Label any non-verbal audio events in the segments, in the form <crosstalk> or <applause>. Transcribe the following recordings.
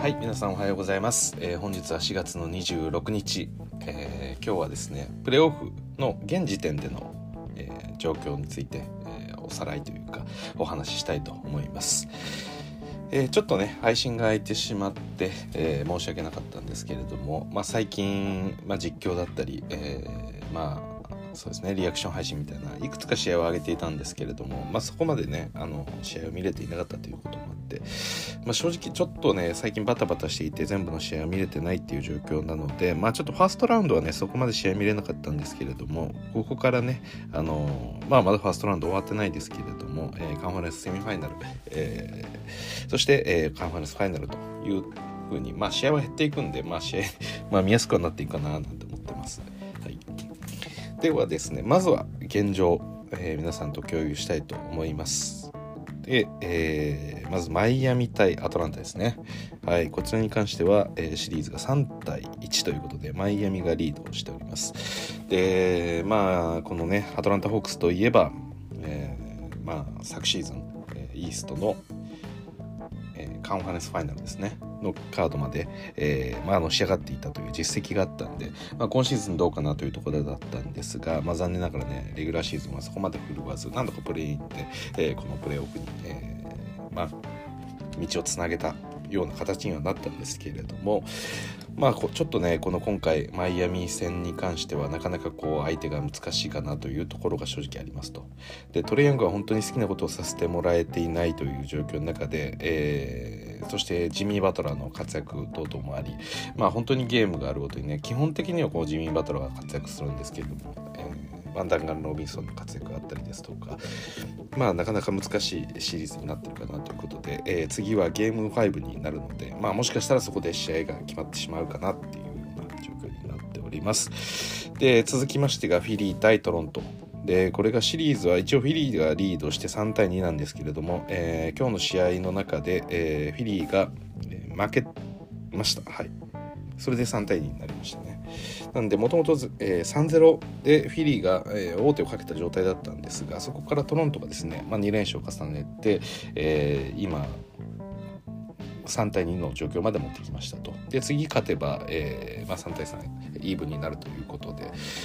はい皆さんおはようございます、えー、本日は4月の26日、えー、今日はですねプレーオフの現時点での、えー、状況について、えおさらいというかお話ししたいと思います、えちょっとね配信が空いてしまって、え申し訳なかったんですけれども、まあ、最近、まあ、実況だったり、えまあそうですねリアクション配信みたいないくつか試合を上げていたんですけれども、まあ、そこまでねあの試合を見れていなかったということもあって、まあ、正直ちょっとね最近バタバタしていて全部の試合を見れてないっていう状況なので、まあ、ちょっとファーストラウンドはねそこまで試合見れなかったんですけれどもここからねあの、まあ、まだファーストラウンド終わってないですけれども、えー、カンファレンスセミファイナル、えー、そして、えー、カンファレンスファイナルというふうに、まあ、試合は減っていくんで、まあ、試合、まあ、見やすくはなっていくかななんて思ってます。ではですねまずは現状、えー、皆さんと共有したいと思います。で、えー、まずマイアミ対アトランタですね。はいこちらに関しては、えー、シリーズが3対1ということでマイアミがリードしております。でまあこのねアトランタホークスといえば、え、まあ昨シーズン、イーストの、カンファレンスファイナルですねのカードまで、えーまあ、の仕上がっていたという実績があったんで、まあ、今シーズンどうかなというところだったんですが、まあ、残念ながらねレギュラーシーズンはそこまで振るわず何度かプレーインで、えー、このプレーオフに、えーまあ、道をつなげたような形にはなったんですけれどもまあちょっとねこの今回マイアミ戦に関してはなかなかこう相手が難しいかなというところが正直ありますと。でトレイヤングは本当に好きなことをさせてもらえていないという状況の中で、えー、そしてジミー・バトラーの活躍等々もありまあ本当にゲームがあるごとにね基本的にはこうジミー・バトラーが活躍するんですけれども、えーワンダンガル・ロビンソンの活躍があったりですとかまあなかなか難しいシリーズになってるかなということで、えー、次はゲーム5になるのでまあもしかしたらそこで試合が決まってしまうかなっていう、まあ、状況になっております。で続きましてがフィリー対トロント。でこれがシリーズは一応フィリーがリードして3対2なんですけれども、えー、今日の試合の中で、えー、フィリーが負けました。はい。それで3対2になりましたね。なんでもともと3-0でフィリーが、えー、王手をかけた状態だったんですがそこからトロントがですね、まあ、2連勝を重ねて、えー、今3対2の状況まで持ってきましたと。で次勝てば、えーまあ、3対3イーブンになるということで、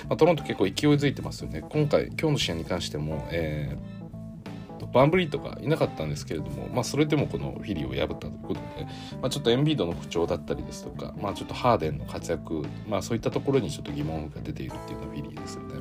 まあ、トロント結構勢いづいてますよね。今回今日の試合に関しても、えーバンブリーとかいなかったんですけれども、まあ、それでもこのフィリーを破ったということで、まあ、ちょっとエンビードの不調だったりですとか、まあ、ちょっとハーデンの活躍、まあ、そういったところにちょっと疑問が出ているっていうのがフィリーですよね。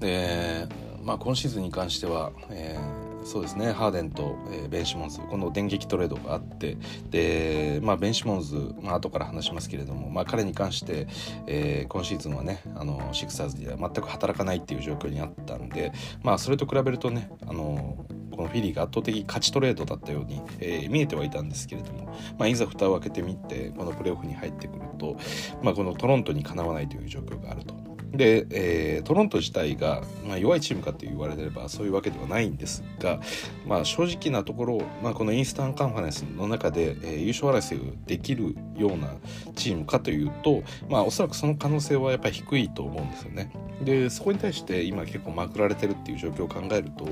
で、まあ、今シーズンに関しては、えーそうですね。ハーデンと、えー、ベン・シモンズ。この電撃トレードがあって。で、まあ、ベン・シモンズ、まあ後から話しますけれども、まあ、彼に関して、えー、今シーズンはねあのシクサーズでは全く働かないっていう状況にあったんで、まあ、それと比べるとねあのこのフィリーが圧倒的勝ちトレードだったように、えー、見えてはいたんですけれども、まあ、いざ蓋を開けてみてこのプレーオフに入ってくると、まあ、このトロントにかなわないという状況があると。で、えー、トロント自体が、まあ、弱いチームかと言われればそういうわけではないんですが、まあ、正直なところ、まあ、このインスタンカンファレンスの中で、えー、優勝争いをできるようなチームかというと、まあ、おそらくその可能性はやっぱり低いと思うんですよね。でそこに対して今結構まくられてるっていう状況を考えると、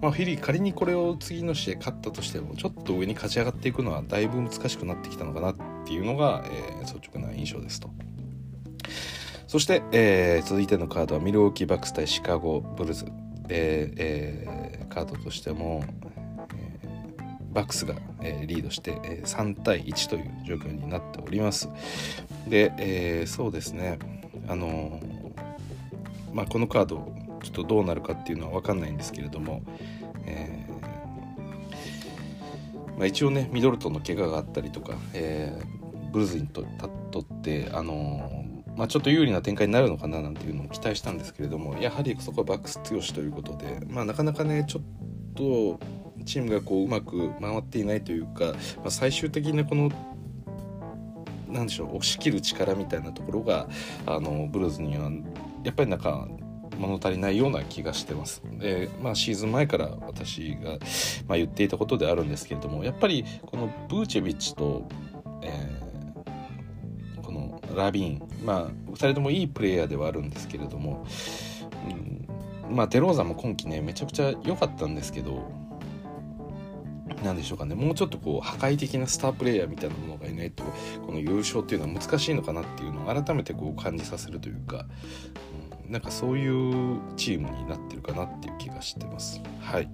まあ、フィリー仮にこれを次の試合勝ったとしてもちょっと上に勝ち上がっていくのはだいぶ難しくなってきたのかなっていうのが、えー、率直な印象ですと。そして、えー、続いてのカードはミルウォーキーバックス対シカゴブルーズ、えー、カードとしても、えー、バックスが、えー、リードして、えー、3対1という状況になっております。で、えー、そうですね。あのまあこのカードちょっとどうなるかっていうのは分かんないんですけれども、えーまあ、一応ねミドルトンの怪我があったりとか、えー、ブルズにととってあのまあ、ちょっと有利な展開になるのかななんていうのを期待したんですけれどもやはりそこはバックス強しということで、まあ、なかなかねちょっとチームがこううまく回っていないというか、まあ、最終的なこのなんでしょう押し切る力みたいなところがあのブルーズにはやっぱりなんか物足りないような気がしてます。で、まあ、シーズン前から私が、まあ、言っていたことであるんですけれどもやっぱりこのブーチェビッチと、えーラビーン。まあ2人ともいいプレイヤーではあるんですけれども、うん、まあデローザも今季ねめちゃくちゃ良かったんですけど。なんでしょうかね。もうちょっとこう破壊的なスタープレイヤーみたいなものがいないとこの優勝っていうのは難しいのかなっていうのを改めてこう感じさせるというか、うん、なんかそういうチームになってるかなっていう気がしてます。はい、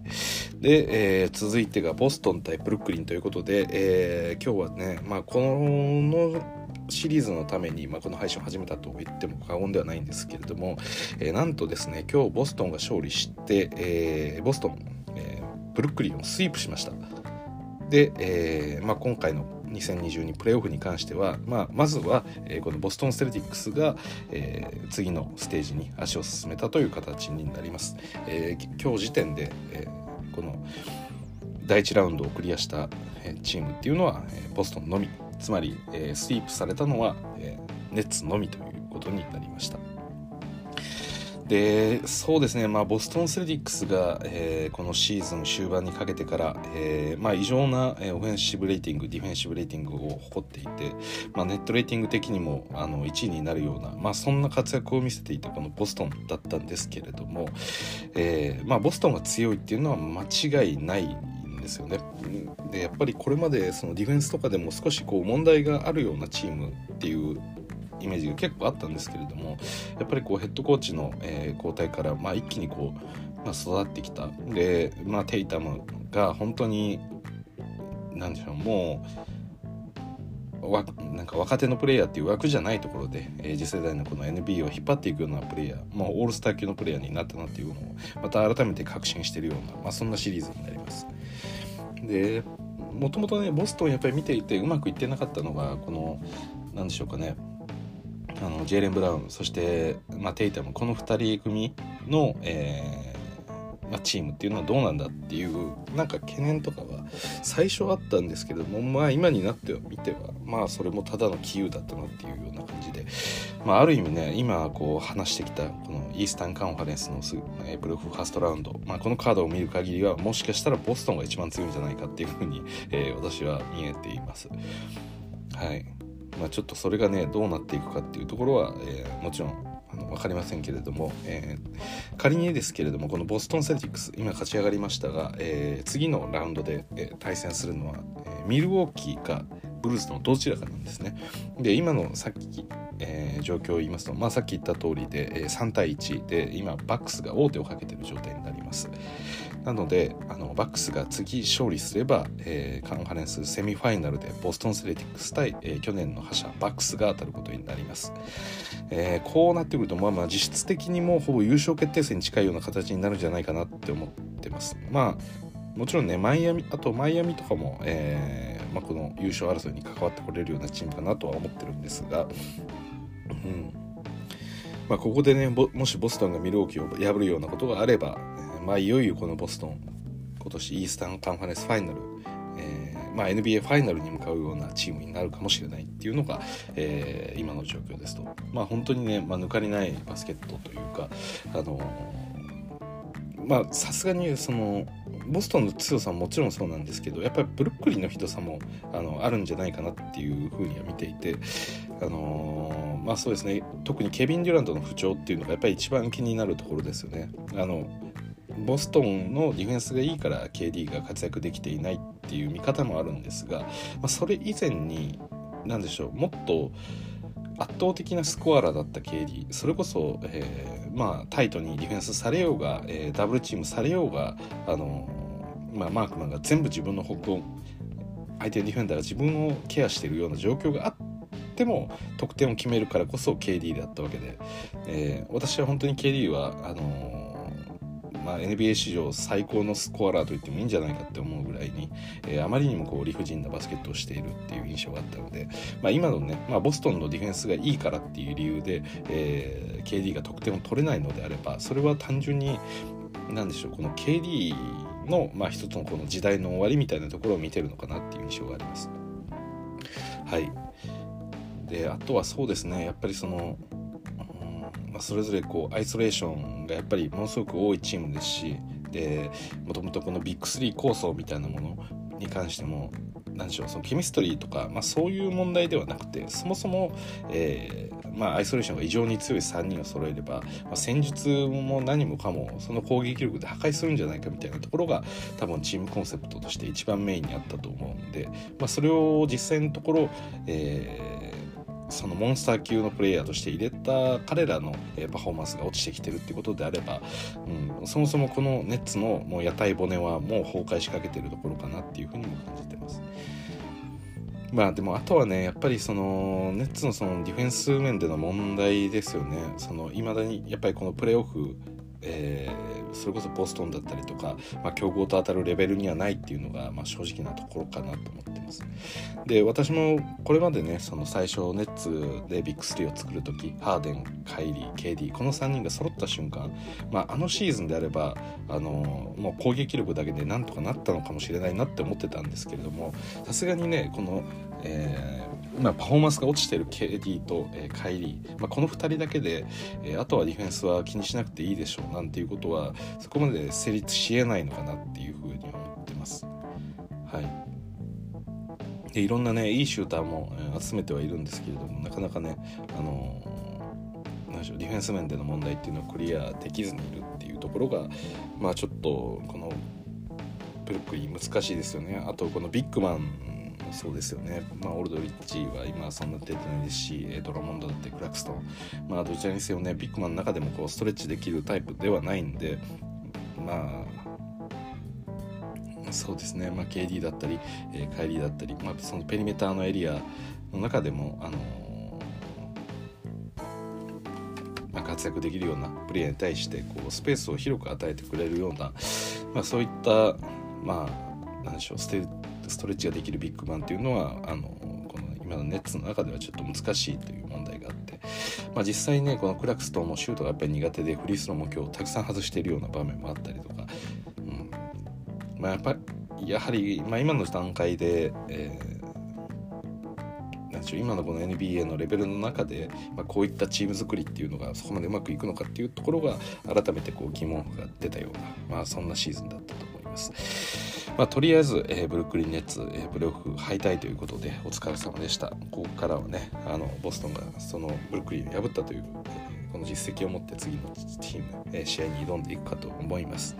で、えー、続いてがボストン対ブルックリンということで、えー、今日はね、まあ、このシリーズのために、まあ、この配信を始めたと言っても過言ではないんですけれども、えー、なんとですね今日ボストンが勝利して、えー、ボストン、えー、ブルックリンをスイープしました。で、えまあ、今回の2022プレーオフに関しては、まあ、まずは、え、このボストン・セルティックスが、え、次のステージに足を進めたという形になります。え、今日時点で、え、この第1ラウンドをクリアしたチームっていうのは、ボストンのみつまり、えー、スイープされたのは、えー、ネッツのみということになりました。でそうですね、まあ、ボストン・セルティックスが、えー、このシーズン終盤にかけてから、えーまあ、異常な、え、オフェンシブレーティングディフェンシブレーティングを誇っていて、まあ、ネットレーティング的にもあの1位になるような、まあ、そんな活躍を見せていたこのボストンだったんですけれども、えまあ、ボストンが強いっていうのは間違いないですよね。でやっぱりこれまでそのディフェンスとかでも少しこう問題があるようなチームっていうイメージが結構あったんですけれどもやっぱりこうヘッドコーチの、えー、交代から、まあ、一気にこう、まあ、育ってきたで、まあ、テイタムが本当に何でしょうもうなんか若手のプレイヤーっていう枠じゃないところで、えー、次世代のこの NBA を引っ張っていくようなプレイヤー、まあ、オールスター級のプレイヤーになったなっていうのをまた改めて確信してるような、まあ、そんなシリーズになります。でもともとねボストンやっぱり見ていてうまくいってなかったのがこの何でしょうかねあのジェイレン・ブラウンそして、まあ、テイタムこの2人組の、えーまあ、チームっていうのはどうなんだっていうなんか懸念とかは最初あったんですけどもまあ今になっては見てはまあそれもただの杞憂だったなっていうような感じで、まあ、ある意味ね今こう話してきたこのイースタンカンファレンスのすぐ、えプルーフファーストラウンド、まあ、このカードを見る限りはもしかしたらボストンが一番強いんじゃないかっていうふうに、えー、私は見えています。はいまあ、ちょっとそれがねどうなっていくかっていうところは、えー、もちろんの分かりませんけれども、えー、仮にですけれどもこのボストン・セルティックス今勝ち上がりましたが、えー、次のラウンドで、え、対戦するのは、え、ミルウォーキーかブルースのどちらかなんですね。で今のさっき、えー、状況を言いますと、まあ、さっき言った通りで、えー、3対1で今バックスが王手をかけている状態になります。なのであのバックスが次勝利すれば、えー、カンファレンスセミファイナルでボストン・セレティックス対、えー、去年の覇者バックスが当たることになります、えー、こうなってくると、まあ、まあ実質的にもうほぼ優勝決定戦に近いような形になるんじゃないかなって思ってますまあもちろんねマイアミあとマイアミとかも、えーまあ、この優勝争いに関わってこれるようなチームかなとは思ってるんですが、うん。まあ、ここでねもしボストンがミルウォーキーを破るようなことがあれば、まあ、いよいよこのボストン今年イースタンカンファレンスファイナル、えーまあ、NBA ファイナルに向かうようなチームになるかもしれないっていうのが、えー、今の状況ですと、まあ、本当にね、まあ、抜かりないバスケットというか、あの、まあさすがにそのボストンの強さももちろんそうなんですけどやっぱりブルックリンのひどさもあのあるんじゃないかなっていうふうには見ていて、あのー、まあそうですね特にケビン・デュラントの不調っていうのがやっぱり一番気になるところですよね。あのボストンのディフェンスがいいから KD が活躍できていないっていう見方もあるんですが、まあ、それ以前に何でしょうもっと圧倒的なスコアラーだった KD それこそ、えー、まあ、タイトにディフェンスされようが、えー、ダブルチームされようが、あのまあ、マークマンが全部自分の方向相手のディフェンダーが自分をケアしているような状況があっても得点を決めるからこそ KD だったわけで、えー、私は本当に KD はあのまあ、NBA 史上最高のスコアラーと言ってもいいんじゃないかって思うぐらいに、えー、あまりにもこう理不尽なバスケットをしているっていう印象があったので、まあ、今のね、まあ、ボストンのディフェンスがいいからっていう理由で、えー、KD が得点を取れないのであればそれは単純に何でしょうこの KD の、まあ、一つのこの時代の終わりみたいなところを見てるのかなっていう印象があります。はいであとはそうですねやっぱりそのまあ、それぞれこうアイソレーションがやっぱりものすごく多いチームですしもともとこのビッグ3構想みたいなものに関しても何何でしょうそのケミストリーとか、まあ、そういう問題ではなくてそもそも、えーまあ、アイソレーションが異常に強い3人を揃えれば、まあ、戦術も何もかもその攻撃力で破壊するんじゃないかみたいなところが多分チームコンセプトとして一番メインにあったと思うんで、まあ、それを実際のところ、えーそのモンスター級のプレイヤーとして入れた彼らのパフォーマンスが落ちてきてるってことであれば、うん、そもそもこのネッツのもう屋台骨はもう崩壊しかけてるところかなっていうふうにも感じてます。まあでもあとはねやっぱりそのネッツのそのディフェンス面での問題ですよねその未だにやっぱりこのプレーオフえー、それこそボストンだったりとか、まあ、強豪と当たるレベルにはないっていうのが、まあ、正直なところかなと思ってます。で私もこれまでねその最初ネッツでビッグ3を作る時ハーデンカイリー KD この3人が揃った瞬間、まあ、あのシーズンであればあのもう攻撃力だけでなんとかなったのかもしれないなって思ってたんですけれどもさすがにねこの、えーまあ、パフォーマンスが落ちてる KD と、えー、カイリー、まあ、この2人だけで、えー、あとはディフェンスは気にしなくていいでしょうなんていうことはそこまで成立しえないのかなっていうふうに思ってます。はい。でいろんなねいいシューターも、えー、集めてはいるんですけれどもなかなかねあのー、でしょうディフェンス面での問題っていうのをクリアできずにいるっていうところがまあちょっとこのブルックリン難しいですよね。あとこのビッグマンそうですよね、まあ、オールドリッチは今そんな出てないですしドラモンドだってクラクストン、まあ、どちらにせよね。ビッグマンの中でもこうストレッチできるタイプではないんで。まあそうですね、まあ、KD だったり、えー、カイリーだったり、まあ、そのペリメーターのエリアの中でも、あのー、まあ、活躍できるようなプレイヤーに対してこうスペースを広く与えてくれるような、まあ、そういったまあ何でしょう。ステストレッチができるビッグマンっていうのはあのこの今のネッツの中ではちょっと難しいという問題があって、まあ、実際ねこのクラクストンもシュートがやっぱり苦手でフリースローも今日たくさん外しているような場面もあったりとか、うんまあ、やっぱりやはり、まあ、今の段階で、えー今のこの NBA のレベルの中で、まあ、こういったチーム作りっていうのがそこまでうまくいくのかっていうところが改めてこう疑問が出たような、まあ、そんなシーズンだったと思います。まあ、とりあえず、えー、ブルックリン・ネッツ、えー、プレーオフ敗退ということでお疲れ様でした。ここからはねあのボストンがそのブルックリンを破ったという、えー、この実績を持って次のチーム、えー、試合に挑んでいくかと思います。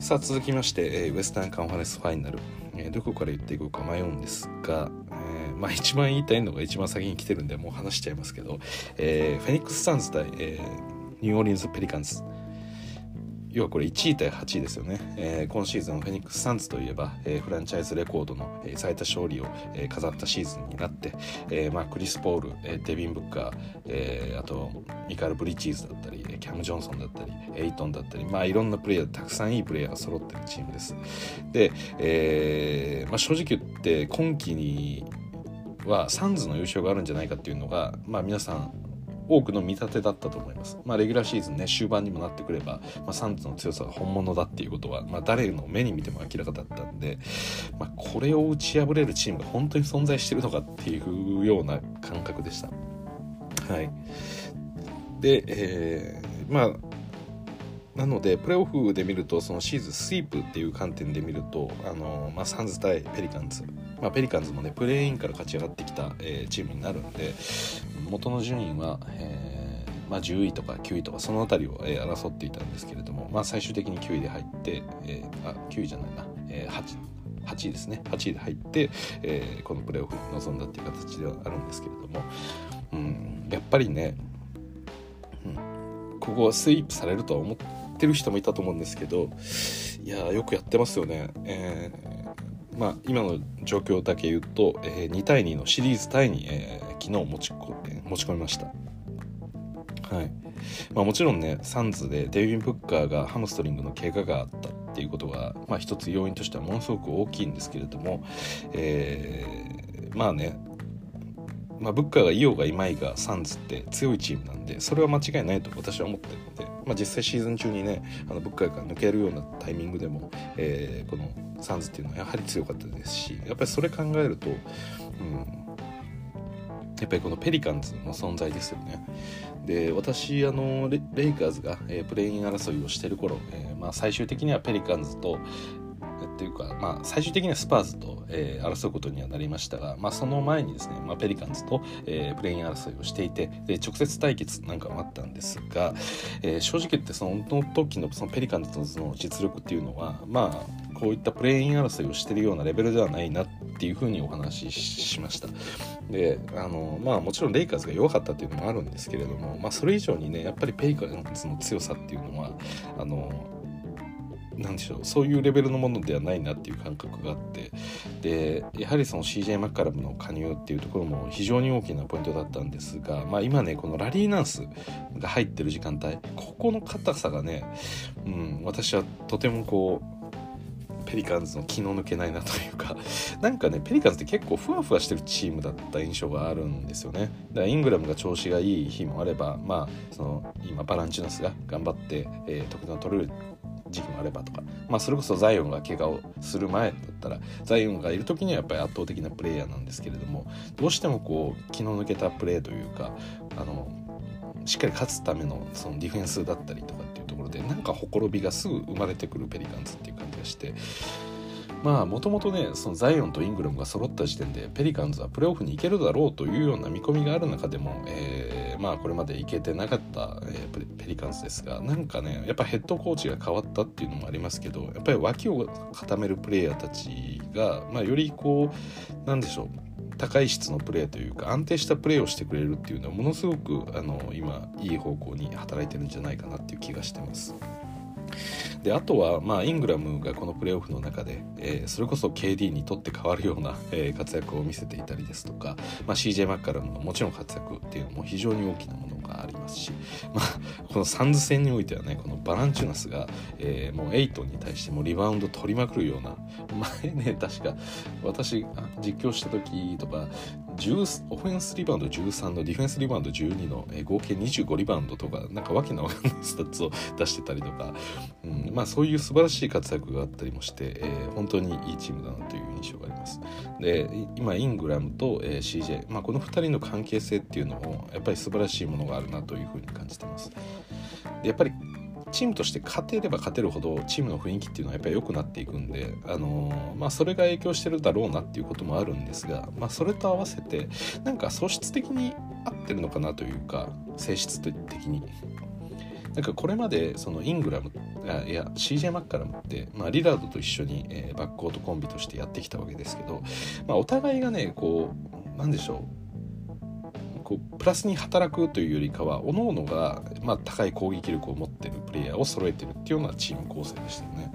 さあ続きまして、えー、ウエスタンカンファレンスファイナル、えー、どこから言っていこうか迷うんですが、えー、まあ一番言いたいのが一番先に来てるんでもう話しちゃいますけど、えー、フェニックス・サンズ対、えー、ニューオーリンズ・ペリカンズ。要はこれ1位対8位ですよね、えー、今シーズンフェニックス・サンズといえば、えー、フランチャイズレコードの、え、最多勝利を、え、飾ったシーズンになって、えーまあ、クリス・ポール、えー、デビン・ブッカー、えー、あとミカル・ブリッチーズだったりキャム・ジョンソンだったりエイトンだったり、まあ、いろんなプレイヤーたくさんいいプレイヤーが揃ってるチームです。で、えーまあ、正直言って今季にはサンズの優勝があるんじゃないかっていうのが、まあ、皆さん多くの見立てだったと思います。まあ、レギュラーシーズンね、終盤にもなってくれば、まあ、サンズの強さが本物だっていうことは、まあ、誰の目に見ても明らかだったんで、まあ、これを打ち破れるチームが本当に存在してるのかっていうような感覚でした。はい。で、えー、まあ、なのでプレーオフで見るとそのシーズンスイープっていう観点で見るとあの、まあ、サンズ対ペリカンズ、まあ、ペリカンズもねプレーインから勝ち上がってきた、えー、チームになるんで元の順位は、えー、まあ、10位とか9位とかその辺りを、えー、争っていたんですけれども、まあ、最終的に9位で入って、えー、あ9位じゃないな、えー、8 8位ですね。8位で入って、えー、このプレーオフに臨んだっていう形ではあるんですけれども、うん、やっぱりね、うん、ここはスイープされるとは思ってる人もいたと思うんですけどいやよくやってますよね。えーまあ、今の状況だけ言うと、えー、2対2のシリーズタイに、えー、昨日持ち持ち込みました。はいまあ、もちろんねサンズでデイビン・ブッカーがハムストリングの怪我があったっていうことが、まあ、一つ要因としてはものすごく大きいんですけれども、えー、まあねまあ、ブッカーがいようがいまいがサンズって強いチームなんでそれは間違いないと私は思ってるので、まあ、実際シーズン中にねあのブッカーが抜けるようなタイミングでも、えー、このサンズっていうのはやはり強かったですしやっぱりそれ考えると、うん、やっぱりこのペリカンズの存在ですよね。で私あのレイカーズが、えー、プレイン争いをしてる頃、えーまあ、最終的にはペリカンズと、っていうか、まあ、最終的にはスパーズと、えー、争うことにはなりましたが、まあ、その前にですね、まあ、ペリカンズと、えー、プレイン争いをしていてで直接対決なんかもあったんですが、えー、正直言ってその時のそのペリカンズの実力っていうのはまあこういったプレイン争いをしてるようなレベルではないなっていうふうにお話ししました。であのまあもちろんレイカーズが弱かったっていうのもあるんですけれども、まあ、それ以上にねやっぱりペリカンズの強さっていうのはあのなんでしょうそういうレベルのものではないなっていう感覚があって。でやはりその CJ マッカラムの加入っていうところも非常に大きなポイントだったんですが、まあ、今ねこのラリーナンスが入ってる時間帯ここの硬さがね、うん、私はとてもこうペリカンズの気の抜けないなというかなんかねペリカンズって結構ふわふわしてるチームだった印象があるんですよね。だからイングラムが調子がいい日もあればまあその今バランチュナスが頑張って、えー、得点を取れる時期もあればとか、まあ、それこそザイオンが怪我をする前だったらザイオンがいる時にはやっぱり圧倒的なプレイヤーなんですけれどもどうしてもこう気の抜けたプレーというかあのしっかり勝つためのそのディフェンスだったりとかっていうところでなんかほころびがすぐ生まれてくるペリカンズっていう感じがしてまあもともとねそのザイオンとイングラムが揃った時点でペリカンズはプレーオフに行けるだろうというような見込みがある中でも、えー、まあこれまで行けてなかった、えー、ペリカンズですがなんかねやっぱヘッドコーチが変わったっていうのもありますけどやっぱり脇を固めるプレイヤーたちが、まあ、よりこうなんでしょう高い質のプレーというか安定したプレーをしてくれるっていうのはものすごくあの今いい方向に働いてるんじゃないかなっていう気がしてます。であとは、まあ、イングラムがこのプレーオフの中で、えー、それこそ KD にとって変わるような、えー、活躍を見せていたりですとか、まあ、CJ マッカラムのもちろん活躍っていうのも非常に大きなものありますし、まあ、このサンズ戦においてはねこのバランチュナスが、えー、もうエイトに対してもリバウンド取りまくるような前ね確か私実況した時とかオフェンスリバウンド13のディフェンスリバウンド12の、えー、合計25リバウンドとかなんかわけのわかんないスタッツを <laughs> 出してたりとか、うんまあ、そういう素晴らしい活躍があったりもして、えー、本当にいいチームだなという印象があります。で今イングラムと、えー、CJ、まあ、この2人の関係性っていうのもやっぱり素晴らしいものがあるなというふうに感じてます。でやっぱりチームとして勝てれば勝てるほどチームの雰囲気っていうのはやっぱり良くなっていくんで、あのー、まあ、それが影響してるだろうなっていうこともあるんですが、まあ、それと合わせてなんか素質的に合ってるのかなというか性質的に。なんかこれまでそのイングラムあいや CJ マッカラムって、まあ、リラードと一緒に、えー、バックコートコンビとしてやってきたわけですけど、まあ、お互いがねこうなんでしょうこうプラスに働くというよりかは各々が、まあ、高い攻撃力を持ってるプレイヤーを揃えてるっていうようなチーム構成でしたよね。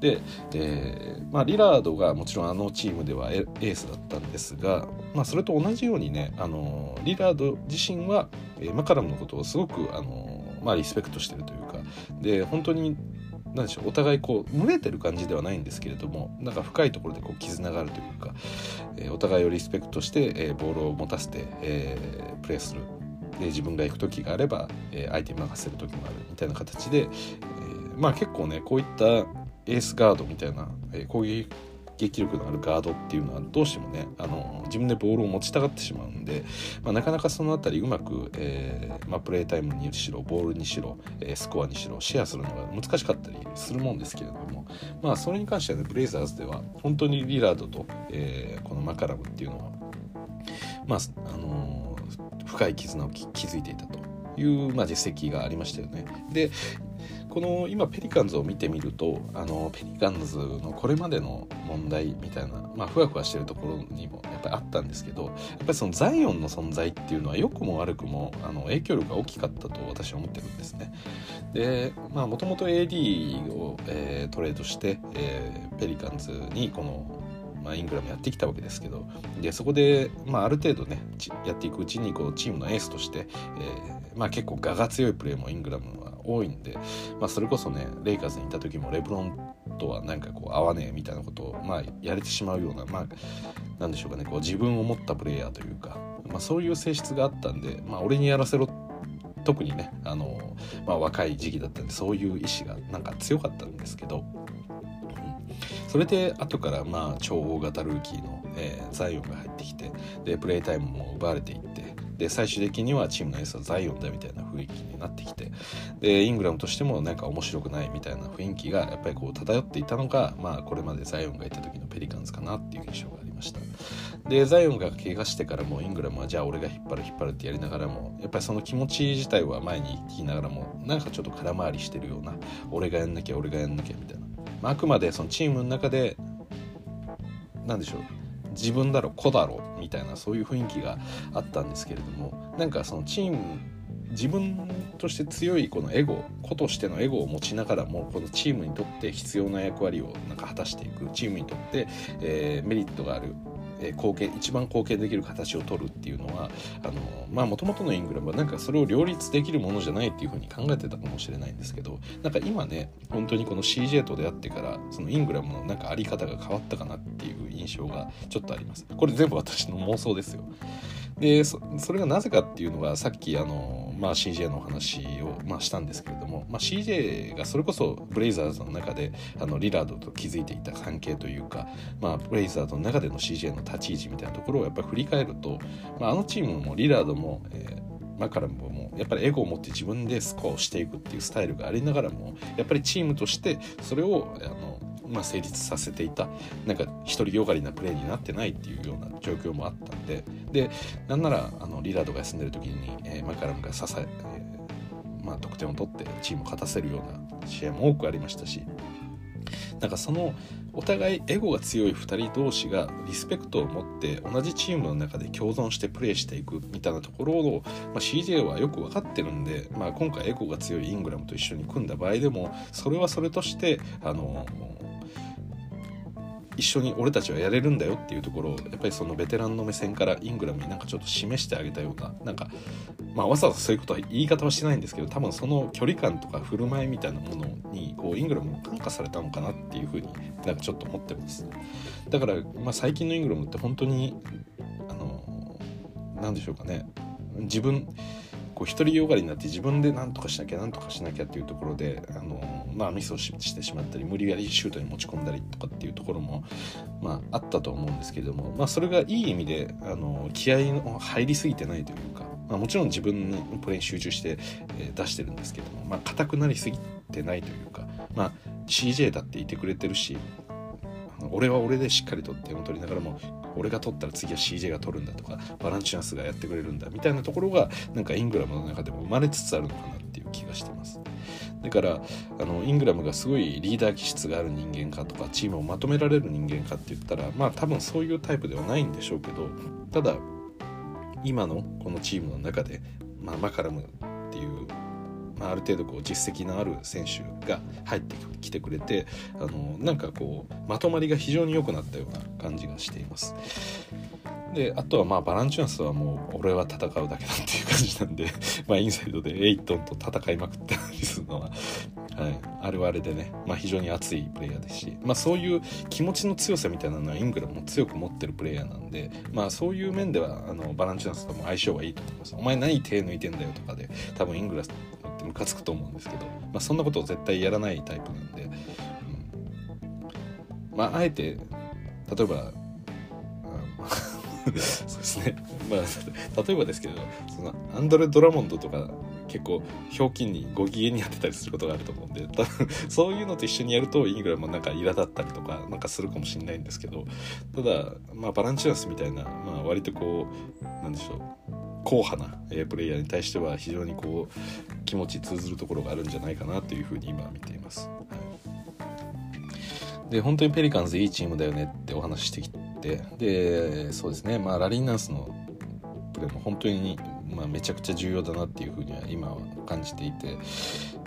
で、えーまあ、リラードがもちろんあのチームではエースだったんですが、まあ、それと同じようにねあのリラード自身は、え、マカラムのことをすごくあの、まあ、リスペクトしてるというかで本当に何でしょうお互いこう群れてる感じではないんですけれどもなんか深いところでこう絆があるというか、えー、お互いをリスペクトして、えー、ボールを持たせて、えー、プレーする。で自分が行く時があれば、えー、相手に任せる時もあるみたいな形で、え、まあ結構ねこういったエースガードみたいな、えー、攻撃撃力のあるガードっていうのはどうしてもねあの自分でボールを持ちたがってしまうんで、まあ、なかなかその辺りうまく、えーまあ、プレータイムにしろボールにしろ、えー、スコアにしろシェアするのが難しかったりするもんですけれども、まあ、それに関してはねブレイザーズでは本当にリラードと、えー、このマカラムっていうのは、まああのー、深い絆を築いていたという、まあ、実績がありましたよね。でこの今ペリカンズを見てみるとあのペリカンズのこれまでの問題みたいな、まあ、ふわふわしてるところにもやっぱりあったんですけどやっぱりそのザイオンの存在っていうのは良くも悪くもあの影響力が大きかったと私は思ってるんですね。でまあもともと AD を、えー、トレードして、えー、ペリカンズにこのまあ、イングラムやってきたわけですけどでそこで、まあ、ある程度ねやっていくうちにこうチームのエースとして、えーまあ、結構我が強いプレーもイングラム多いんで、まあ、それこそねレイカーズにいた時もレブロンとはなんかこう合わねえみたいなことを、まあ、やれてしまうようなまあなんでしょうかねこう自分を持ったプレイヤーというか、まあ、そういう性質があったんで、まあ、俺にやらせろ特にねあの、まあ、若い時期だったんでそういう意志がなんか強かったんですけど、それで後からまあ超大型ルーキーの、えー、ザイオンが入ってきてでプレイタイムも奪われていってで最終的にはチームのエースはザイオンだみたいな雰囲気になってきてでイングラムとしてもなんか面白くないみたいな雰囲気がやっぱりこう漂っていたのが、まあ、これまでザイオンがいた時のペリカンズかなっていう印象がありました。でザイオンが怪我してからもイングラムはじゃあ俺が引っ張る引っ張るってやりながらもやっぱりその気持ち自体は前に行きながらもなんかちょっと空回りしてるような俺がやんなきゃ俺がやんなきゃみたいな、まあ、あくまでそのチームの中で何でしょう自分だろ子だろみたいなそういう雰囲気があったんですけれどもなんかそのチーム自分として強いこのエゴ子としてのエゴを持ちながらもこのチームにとって必要な役割をなんか果たしていくチームにとって、えー、メリットがあるえ貢献一番貢献できる形を取るっていうのはあのまあもともとのイングラムはなんかそれを両立できるものじゃないっていうふうに考えてたかもしれないんですけどなんか今ね本当にこの CJ と出会ってからそのイングラムのなんかあり方が変わったかなっていう印象がちょっとあります。これ全部私の妄想ですよ。でそれがなぜかっていうのがさっきあの、まあ、CJ のお話を、まあ、したんですけれども、まあ、CJ がそれこそブレイザーズの中であのリラードと築いていた関係というか、まあ、ブレイザーズの中での CJ の立ち位置みたいなところをやっぱり振り返ると、まあ、あのチームもリラードも、えーマカラムもやっぱりエゴを持って自分でスコアをしていくっていうスタイルがありながらもやっぱりチームとしてそれをあのまあ、成立させていたなんか独りよがりなプレーになってないっていうような状況もあったんで。でなんならあのリラードが休んでる時に、えー、マカラムが支ええー、まあ、得点を取ってチームを勝たせるような試合も多くありましたしなんかそのお互いエゴが強い2人同士がリスペクトを持って同じチームの中で共存してプレーしていくみたいなところを、まあ、CJ はよく分かってるんで、まあ、今回エゴが強いイングラムと一緒に組んだ場合でもそれはそれとしてあの一緒に俺たちはやれるんだよっていうところをやっぱりそのベテランの目線からイングラムになんかちょっと示してあげたようななんかまあわざわざそういうことは言い方はしてないんですけど多分その距離感とか振る舞いみたいなものにこうイングラムも感化されたのかなっていうふうになんかちょっと思ってます。だから、まあ、最近のイングラムって本当にあの何でしょうかね。自分こう独りよがりになって自分で何とかしなきゃ何とかしなきゃっていうところであの、まあ、ミスをしてしまったり無理やりシュートに持ち込んだりとかっていうところも、まあ、あったと思うんですけれども、まあ、それがいい意味であの気合の入りすぎてないというか、まあ、もちろん自分のプレーに集中して、出してるんですけども、まあ、硬くなりすぎてないというか、まあ、CJ だっていてくれてるし俺は俺でしっかりと点を取りながらも俺が取ったら次は CJ が取るんだとかバランチャンスがやってくれるんだみたいなところがなんかイングラムの中でも生まれつつあるのかなっていう気がしてます。だからあのイングラムがすごいリーダー気質がある人間かとかチームをまとめられる人間かって言ったらまあ多分そういうタイプではないんでしょうけどただ今のこのチームの中で、まあ、マカラムまあ、ある程度こう実績のある選手が入ってきてくれてあのなんかこうまとまりが非常に良くなったような感じがしています。であとはまあバランチュアンスはもう俺は戦うだけだっていう感じなんで <laughs> まあインサイドでエイトンと戦いまくったりするのは、はい、あれはあれでね、まあ、非常に熱いプレイヤーですし、まあ、そういう気持ちの強さみたいなのはイングラムも強く持ってるプレイヤーなんで、まあ、そういう面ではあのバランチュアンスとも相性はいいと思います。お前何手抜いてんだよとかで多分イングラってムカつくと思うんですけど、まあ、そんなことを絶対やらないタイプなんで、うん、まああえて例えば <laughs> そうですね。まあ例えばですけどそのアンドレ・ドラモンドとか結構ひょうきんにご機嫌にやってたりすることがあると思うんで多分そういうのと一緒にやるとイングラムもなんか苛立ったりとかなんかするかもしれないんですけどただまあバランチュアンスみたいな、まあ、割とこうなんでしょう。硬派な、えプレイヤーに対しては非常にこう気持ち通ずるところがあるんじゃないかなというふうに今見ています。はい、で本当にペリカンズいいチームだよねってお話ししてきてでそうですね、まあ、ラリーナンスのプレーも本当に、まあ、めちゃくちゃ重要だなっていうふうには今は感じていて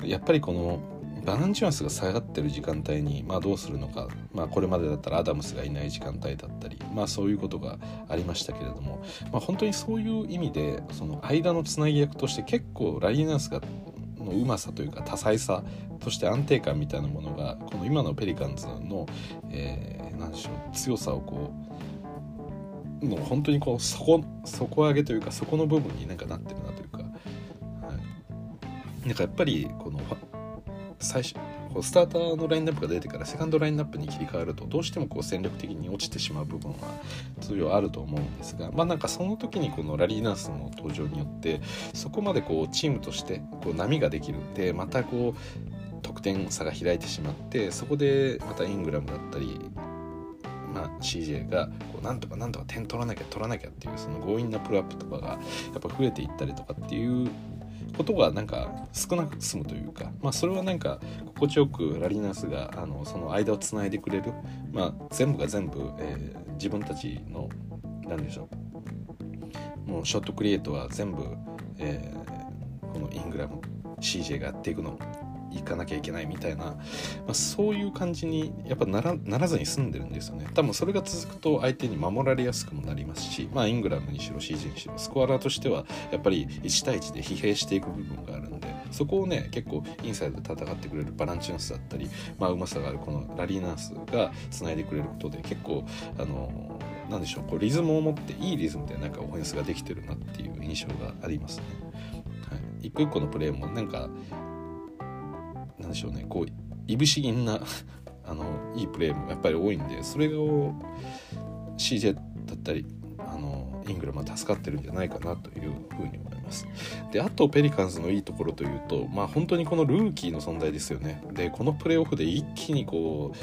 やっぱりこのバランチュアンスが下がってる時間帯に、まあ、どうするのか、まあ、これまでだったらアダムスがいない時間帯だったり、まあ、そういうことがありましたけれども、まあ、本当にそういう意味でその間のつなぎ役として結構ライナースがのうまさというか多彩さとして安定感みたいなものがこの今のペリカンズの、えー、何でしょう強さをこうもう本当にこう底底上げというかそこの部分になんかなってるなというか、はい、なんかやっぱりこの最初こうスターターのラインナップが出てからセカンドラインナップに切り替わるとどうしてもこう戦力的に落ちてしまう部分は通常あると思うんですがまあなんかその時にこのラリーナースの登場によってそこまでこうチームとしてこう波ができるんでまたこう得点差が開いてしまってそこでまたイングラムだったりま、CJ がこうなんとかなんとか点取らなきゃ取らなきゃっていうその強引なプルアップとかがやっぱ増えていったりとかっていうことがなんか少なく済むというか、まあ、それはなんか心地よくラリナスがあのその間をつないでくれる、まあ、全部が全部、えー、自分たちの何でしょうもうショットクリエイトは全部、えー、このイングラム CJ がやっていくの行かなきゃいけないみたいな、まあ、そういう感じにやっぱならならずに済んでるんですよね多分それが続くと相手に守られやすくもなりますし、まあ、イングラムにしろ CG にしろスコアラーとしてはやっぱり1対1で疲弊していく部分があるんでそこをね結構インサイドで戦ってくれるバランチナスだったり、まあ、うまさがあるこのラリーナースがつないでくれることで結構あのなんでしょうこうリズムを持っていいリズムでなんかオフェンスができてるなっていう印象がありますね。はい、一個一個のプレーもなんかなんでしょうねこういぶし銀な <laughs> あのいいプレーもやっぱり多いんでそれを CJ だったりあのイングラムは助かってるんじゃないかなというふうに思います。であとペリカンズのいいところというとまあ本当にこのルーキーの存在ですよね。でこのプレーオフで一気にこ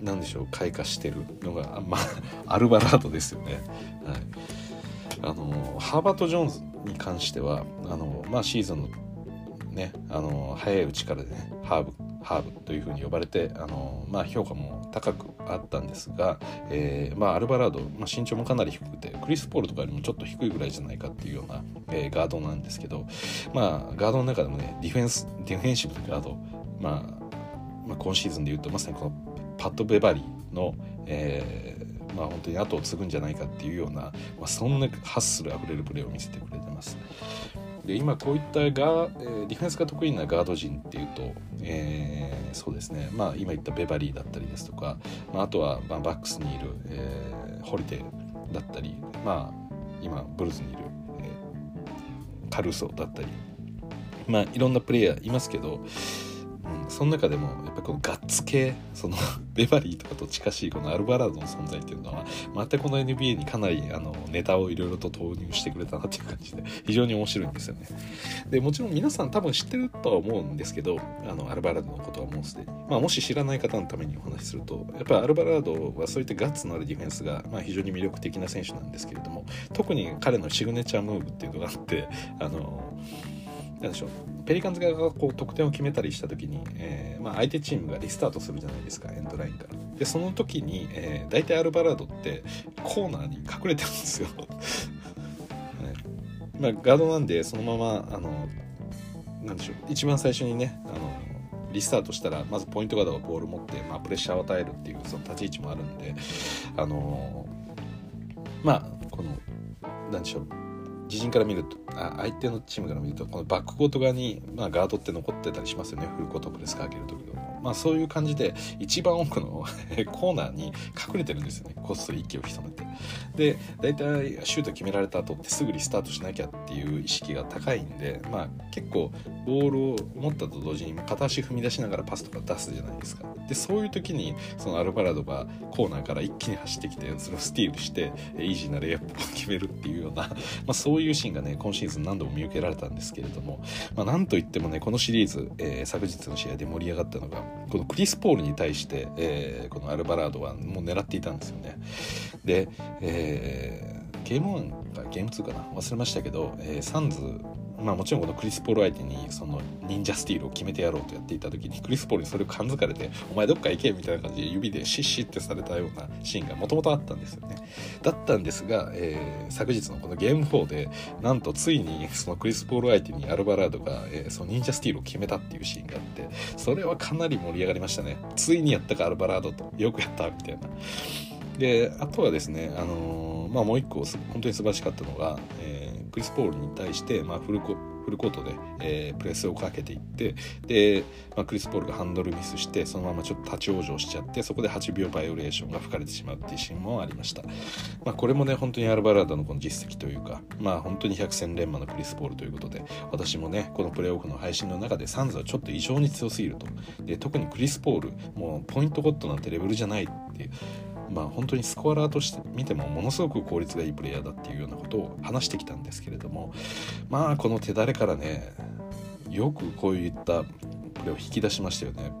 うなんでしょう開花してるのが、まあ、アルバラードですよね。はいあのハーバート・ジョーンズに関してはあの、まあ、シーズンのねあの早いうちからねハーブハーブというふうに呼ばれてあの、まあ、評価も高くあったんですが、えーまあ、アルバラード、まあ、身長もかなり低くてクリス・ポールとかよりもちょっと低いぐらいじゃないかっていうような、えー、ガードなんですけど、まあ、ガードの中でもねディフェンスディフェンシブなガード、まあまあ、今シーズンでいうとまさにこのパッド・ベバリーの、えーまあ、本当に後を継ぐんじゃないかっていうような、まあ、そんなハッスルあふれるプレーを見せてくれてます。で今こういったガ、ディフェンスが得意なガード陣っていうと、えー、そうですね、まあ、今言ったベバリーだったりですとか、まあ、あとは、ま、バックスにいる、えー、ホリデーだったり、まあ、今ブルズにいる、えー、カルーソだったり、まあ、いろんなプレイヤーいますけどうん、その中でもやっぱこのガッツ系そのベバリーとかと近しいこのアルバラードの存在っていうのはまたこの NBA にかなりあのネタをいろいろと投入してくれたなっていう感じで非常に面白いんですよね。でもちろん皆さん多分知ってるとは思うんですけどあのアルバラードのことはもうすでに、まあ、もし知らない方のためにお話しするとやっぱりアルバラードはそういったガッツのあるディフェンスが、まあ、非常に魅力的な選手なんですけれども特に彼のシグネチャームーブっていうのがあってあのなんでしょう。ペリカンズ側がこう得点を決めたりした時に、えー、まあ、相手チームがリスタートするじゃないですかエンドラインから。でその時に、えー、大体アルバラードってコーナーに隠れてるんですよ、ね、<laughs> まあ、ガードなんでそのままあのなんでしょう。一番最初にねあのリスタートしたらまずポイントガードがボール持って、まあ、プレッシャーを与えるっていうその立ち位置もあるんであのまあこの何でしょう。自陣から見るとあ相手のチームから見るとこのバックコート側に、まあ、ガードって残ってたりしますよね。フルコートプレスかける時まあそういう感じで一番奥の <laughs> コーナーに隠れてるんですよね。こっそり息を潜めて。で大体シュート決められた後ってすぐリスタートしなきゃっていう意識が高いんでまあ結構ボールを持ったと同時に片足踏み出しながらパスとか出すじゃないですか。でそういう時にそのアルバラドがコーナーから一気に走ってきてそれをスティールしてイージーなレイアップを決めるっていうような、<laughs> まあ、そういうシーンがね今シーズン何度も見受けられたんですけれども、まあ、なんといってもねこのシリーズ、えー、昨日の試合で盛り上がったのがこのクリス・ポールに対して、えー、このアルバラードはもう狙っていたんですよね。で、えー、ゲーム1かゲーム2かな？忘れましたけど、えー、サンズまあもちろんこのクリス・ポール相手にその忍者スティールを決めてやろうとやっていた時にクリス・ポールにそれを感づかれて「お前どっか行け」みたいな感じで指でシッシッってされたようなシーンがもともとあったんですよね。だったんですが、えー、昨日のこのゲーム4でなんとついにそのクリス・ポール相手にアルバラードが、えー、その忍者スティールを決めたっていうシーンがあってそれはかなり盛り上がりましたね。ついにやったかアルバラードとよくやったみたいな。であとはですね、あのー、まあ、もう一個本当に素晴らしかったのが、えークリス・ポールに対して、まあ、フルコフルコートで、えー、プレスをかけていってで、まあ、クリス・ポールがハンドルミスしてそのままちょっと立ち往生しちゃってそこで8秒バイオレーションが吹かれてしまうっていうシーンもありました、まあ、これもね本当にアルバラーダのこの実績というかまあ本当に百戦錬磨のクリス・ポールということで私もねこのプレーオフの配信の中でサンズはちょっと異常に強すぎると。で特にクリス・ポールもうポイントゴッドなんてレベルじゃないっていう。まあ本当にスコアラーとして見てもものすごく効率がいいプレイヤーだっていうようなことを話してきたんですけれどもまあこの手だれからねよくこういったプレーを引き出しましたよね。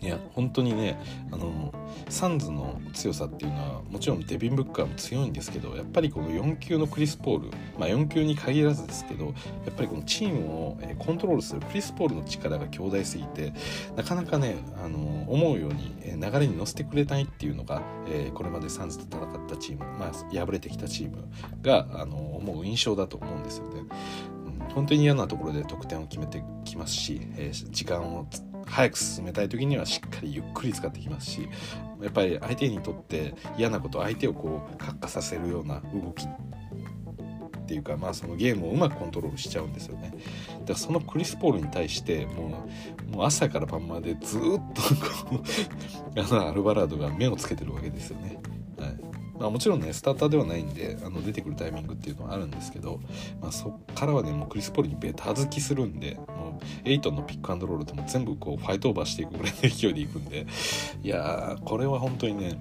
いや本当にねあのサンズの強さっていうのはもちろんデビン・ブッカーも強いんですけどやっぱりこの4級のクリス・ポール、まあ、4級に限らずですけどやっぱりこのチームをコントロールするクリス・ポールの力が強大すぎてなかなかねあの思うように流れに乗せてくれないっていうのが、え、これまでサンズと戦ったチーム、まあ、敗れてきたチームがあの思う印象だと思うんですよね。本当に嫌なところで得点を決めてきますし、え、時間を早く進めたい時にはしっかりゆっくり使ってきますしやっぱり相手にとって嫌なこと相手をこう活化させるような動きっていうかまあそのゲームをうまくコントロールしちゃうんですよね。だからそのクリス・ポールに対してもうもう朝から晩までずっとこうあのアルバラードが目をつけてるわけですよね。はい。まあ、もちろんねスターターではないんであの出てくるタイミングっていうのはあるんですけど、まあ、そっからはねもうクリス・ポールにベタ付きするんでエイトンのピックアンドロールとも全部こうファイトオーバーしていくぐらいの勢いでいくんでいやーこれは本当にね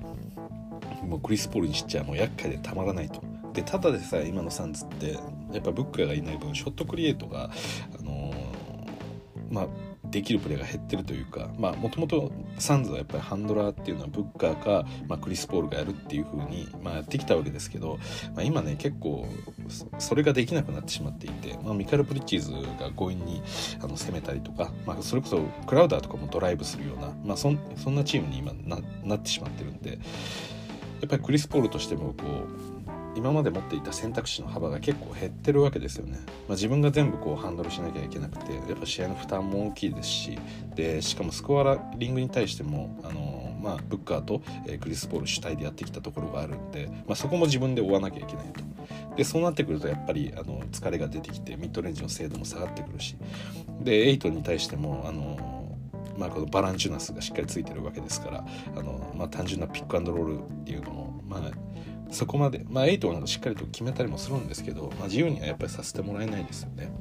もうクリス・ポールにしちゃもう厄介でたまらないと。でただでさえ今のサンズってやっぱブッカーがいない分ショットクリエイトがあのー、まあできるプレーが減ってるというかもともとサンズはやっぱりハンドラーっていうのはブッカーか、まあ、クリス・ポールがやるっていう風にまあ、やってきたわけですけど、まあ、今ね結構それができなくなってしまっていて、まあ、ミカル・プリッチーズが強引にあの攻めたりとか、まあ、それこそクラウダーとかもドライブするような、まあ、そんそんなチームに今なってしまってるんでやっぱりクリス・ポールとしてもこう今まで持っていた選択肢の幅が結構減ってるわけですよね、まあ、自分が全部こうハンドルしなきゃいけなくてやっぱ試合の負担も大きいですしでしかもスコアリングに対してもあの、まあ、ブッカーと、えクリス・ポール主体でやってきたところがあるんで、まあ、そこも自分で追わなきゃいけないと。でそうなってくるとやっぱりあの疲れが出てきてミッドレンジの精度も下がってくるしでエイトに対してもあのまあ、このバランチュナスがしっかりついてるわけですからあの、まあ、単純なピックアンドロールっていうのを、まあ、そこまでまあ8はなんかしっかりと決めたりもするんですけど、まあ、自由にはやっぱりさせてもらえないですよね。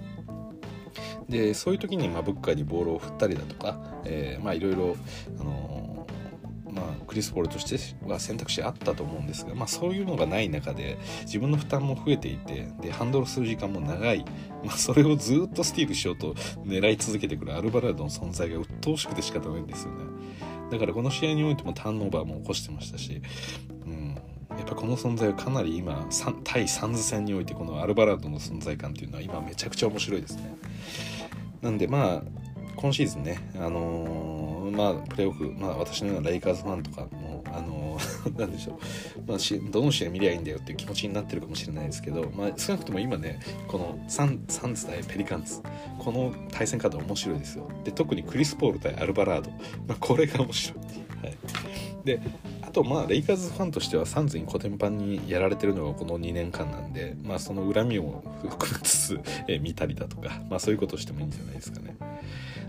でそういう時にまあブッカーにボールを振ったりだとか、えー、まあいろいろ、あのー、まあ、クリス・ポールとしては選択肢あったと思うんですが、まあ、そういうのがない中で自分の負担も増えていてでハンドルする時間も長い、まあ、それをずっとスティールしようと狙い続けてくるアルバラードの存在が鬱陶しくて仕方ないんですよねだからこの試合においてもターンオーバーも起こしてましたし、っぱこの存在はかなり今対サンズ戦においてこのアルバラードの存在感っていうのは今めちゃくちゃ面白いですね。なんでまあ今シーズンね、あのー、まあ、プレーオフ、まあ、私のようなレイカーズファンとかも、あのー、<laughs> なんでしょう、まあ、どの試合見りゃいいんだよっていう気持ちになってるかもしれないですけど、まあ、少なくとも今ね、このサンサンズ対ペリカンズ、この対戦カード面白いですよ。で、特にクリス・ポール対アルバラード、まあ、これが面白い。はい、で、とまあレイカーズファンとしてはサンズにコテンパンにやられてるのがこの2年間なんで、まあ、その恨みを含めつつ、え見たりだとか、まあ、そういうことをしてもいいんじゃないですかね。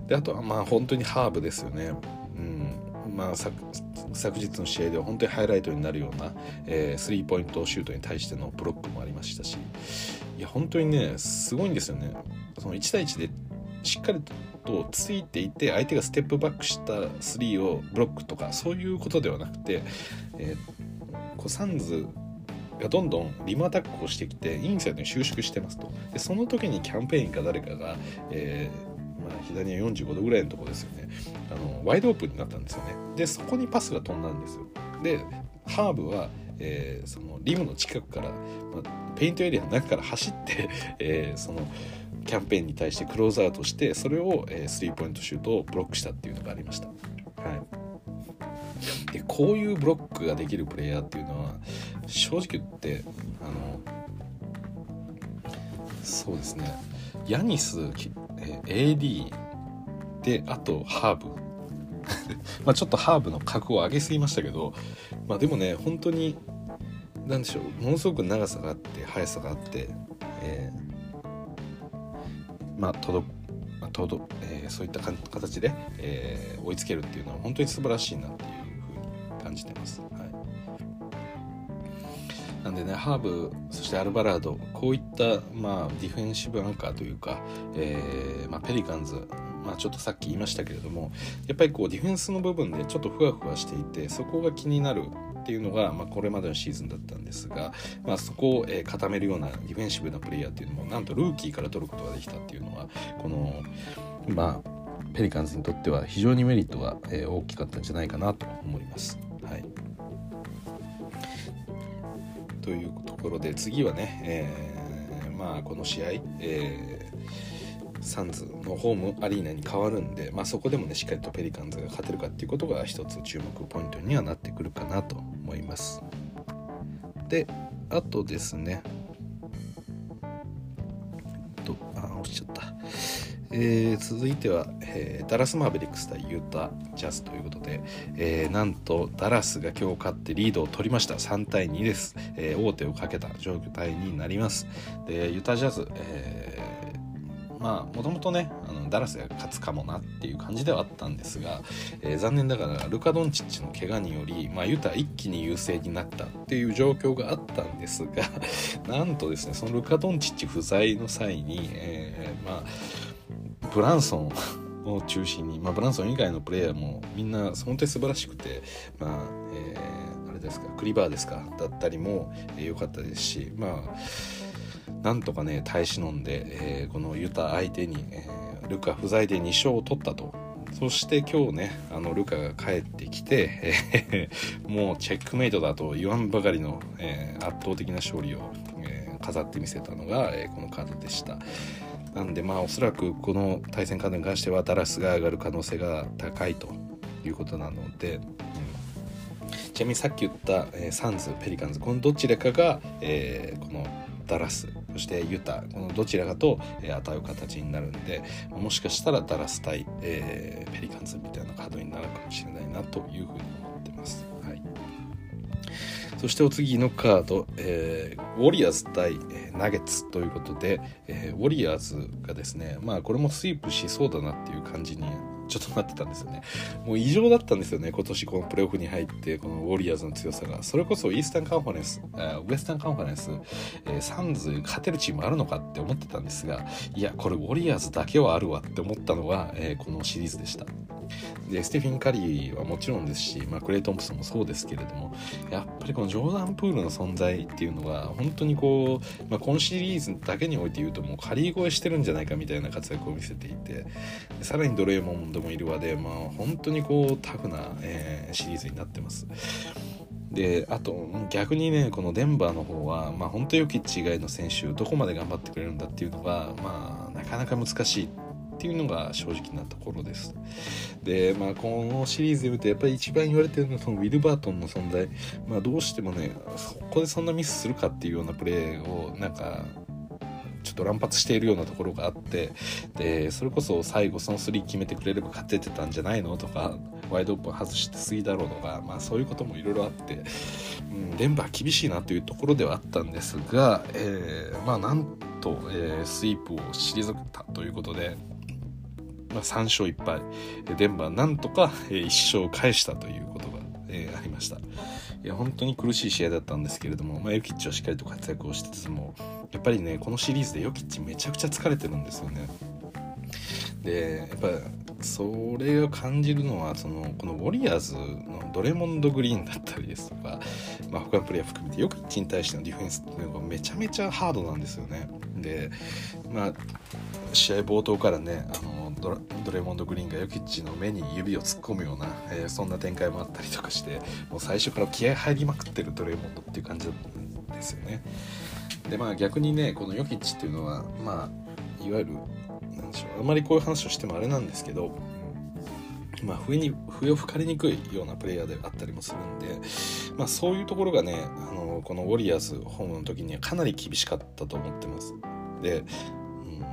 であとはまあ本当にハーブですよね。うんまあ、昨日の試合では本当にハイライトになるような、えー、スリーポイントシュートに対してのブロックもありましたしいや本当にねすごいんですよね。その1対1でしっかりとついていて相手がステップバックした3をブロックとかそういうことではなくて、えー、こうサンズがどんどんリムアタックをしてきてインサイドに収縮してますと。でその時にキャンペーンか誰かが、えーまあ、左の45度ぐらいのとこですよね。あのワイドオープンになったんですよね。でそこにパスが飛んだんですよ。でハーブは、えー、そのリムの近くから、まあ、ペイントエリアの中から走って、えー、そのキャンペーンに対してクローズアウトしてそれを、えー、スリーポイントシュートをブロックしたっていうのがありました。はい、でこういうブロックができるプレイヤーっていうのは正直言ってあのそうですね。ヤニス、えー、AD であとハーブ。<laughs> まあちょっとハーブの格を上げすぎましたけど、まあ、でもね本当に何でしょう。ものすごく長さがあって速さがあってえー、まあ届届、えー、そういった形で、えー、追いつけるっていうのは本当に素晴らしいなっていうふうに感じてます。はいなんでねハーブそしてアルバラードこういった、まあ、ディフェンシブアンカーというか、えーまあ、ペリカンズまあ、ちょっとさっき言いましたけれどもやっぱりこうディフェンスの部分でちょっとふわふわしていてそこが気になるっていうのが、まあ、これまでのシーズンだったんですが、まあ、そこを、え固めるようなディフェンシブなプレイヤーっていうのもなんとルーキーから取ることができたっていうのはこのまあペリカンズにとっては非常にメリットが、え大きかったんじゃないかなと思います。はい、というところで次はね、えー、まあこの試合、えーサンズのホームアリーナに変わるんで、まあ、そこでもねしっかりとペリカンズが勝てるかっていうことが一つ注目ポイントにはなってくるかなと思います。であとですねとあ落ちちゃった。えー、続いては、えー、ダラス・マーベリックス対ユータ・ジャズということで、えー、なんとダラスが今日勝ってリードを取りました3対2です、えー、王手をかけた状態になりますでユータ・ジャズ、えまあもともとねあのダラスが勝つかもなっていう感じではあったんですが、えー、残念ながらルカ・ドンチッチの怪我により、まあ、ユタ一気に優勢になったっていう状況があったんですが <laughs> なんとですねそのルカ・ドンチッチ不在の際に、えー、まあブランソン <laughs> を中心に、まあ、ブランソン以外のプレイヤーもみんな本当に素晴らしくて、まあえー、あれですかクリバーですかだったりも良、えー、かったですしまあなんとかね耐え忍んで、えー、このユタ相手に、えー、ルカ不在で2勝を取ったとそして今日ねあのルカが帰ってきて、えー、もうチェックメイトだと言わんばかりの、えー、圧倒的な勝利を、えー、飾ってみせたのが、えこのカードでした。なんでまあおそらくこの対戦カードに関してはダラスが上がる可能性が高いということなので、うん、ちなみにさっき言った、えサンズペリカンズこのどちらかが、えこのダラスそしてユタこのどちらかと、えー、当たる形になるんでもしかしたらダラス対、えー、ペリカンズみたいなカードになるかもしれないなというふうに思ってます。はい、そしてお次のカード、えー、ウォリアーズ対、えー、ナゲッツということで、えー、ウォリアーズがですねまあこれもスイープしそうだなっていう感じにちょっとなってたんですよね。もう異常だったんですよね、今年このプレーオフに入って、このウォリアーズの強さが。それこそイースタンカンファレンス、ウエスタンカンファレンス、え、サンズ勝てるチームあるのかって思ってたんですが、いや、これウォリアーズだけはあるわって思ったのが、え、このシリーズでした。で、ステフィン・カリーはもちろんですし、まあ、クレイ・トンプソンもそうですけれども、やっぱりこのジョーダン・プールの存在っていうのが、本当にこう、まあ、今シリーズだけにおいて言うと、もうカリー超えしてるんじゃないかみたいな活躍を見せていて、さらにドレーモンドもいるわで、まあ、本当にこう、タフな、えー、シリーズになってます。であと逆にねこのデンバーの方は、まあ、本当ヨキッチ以外の選手どこまで頑張ってくれるんだっていうのが、まあ、なかなか難しいっていうのが正直なところです。で、まあ、このシリーズで見てやっぱり一番言われてるのはそのウィルバートンの存在、まあ、どうしてもねそこでそんなミスするかっていうようなプレーをなんかちょっと乱発しているようなところがあってでそれこそ最後その3決めてくれれば勝ててたんじゃないの？とかワイドオープン外してすぎだろうとか、まあ、そういうこともいろいろあって、うん、デンバー厳しいなというところではあったんですが、えー、まあなんと、えー、スイープを退けたということでまあ、3勝1敗デンバーなんとか1勝を返したということが、えー、ありました。いや本当に苦しい試合だったんですけれども、まあ、ヨキッチはしっかりと活躍をしつつもやっぱりねこのシリーズでヨキッチめちゃくちゃ疲れてるんですよね。でやっぱそれを感じるのはそのこのウォリアーズのドレモンド・グリーンだったりですとか、まあ、他のプレイヤー含めてヨキッチに対してのディフェンスっていうのがめちゃめちゃハードなんですよね。でまあ試合冒頭からねあのドドレモンド・グリーンがヨキッチの目に指を突っ込むような、えー、そんな展開もあったりとかしてもう最初から気合入りまくってるドレモンドっていう感じなんですよね。でまあ逆にねこのヨキッチっていうのはまあいわゆるなんでしょうあまりこういう話をしてもあれなんですけどまあ、笛に笛を吹かれにくいようなプレイヤーであったりもするんで、まあ、そういうところがねあのこのウォリアーズホームの時にはかなり厳しかったと思ってます。で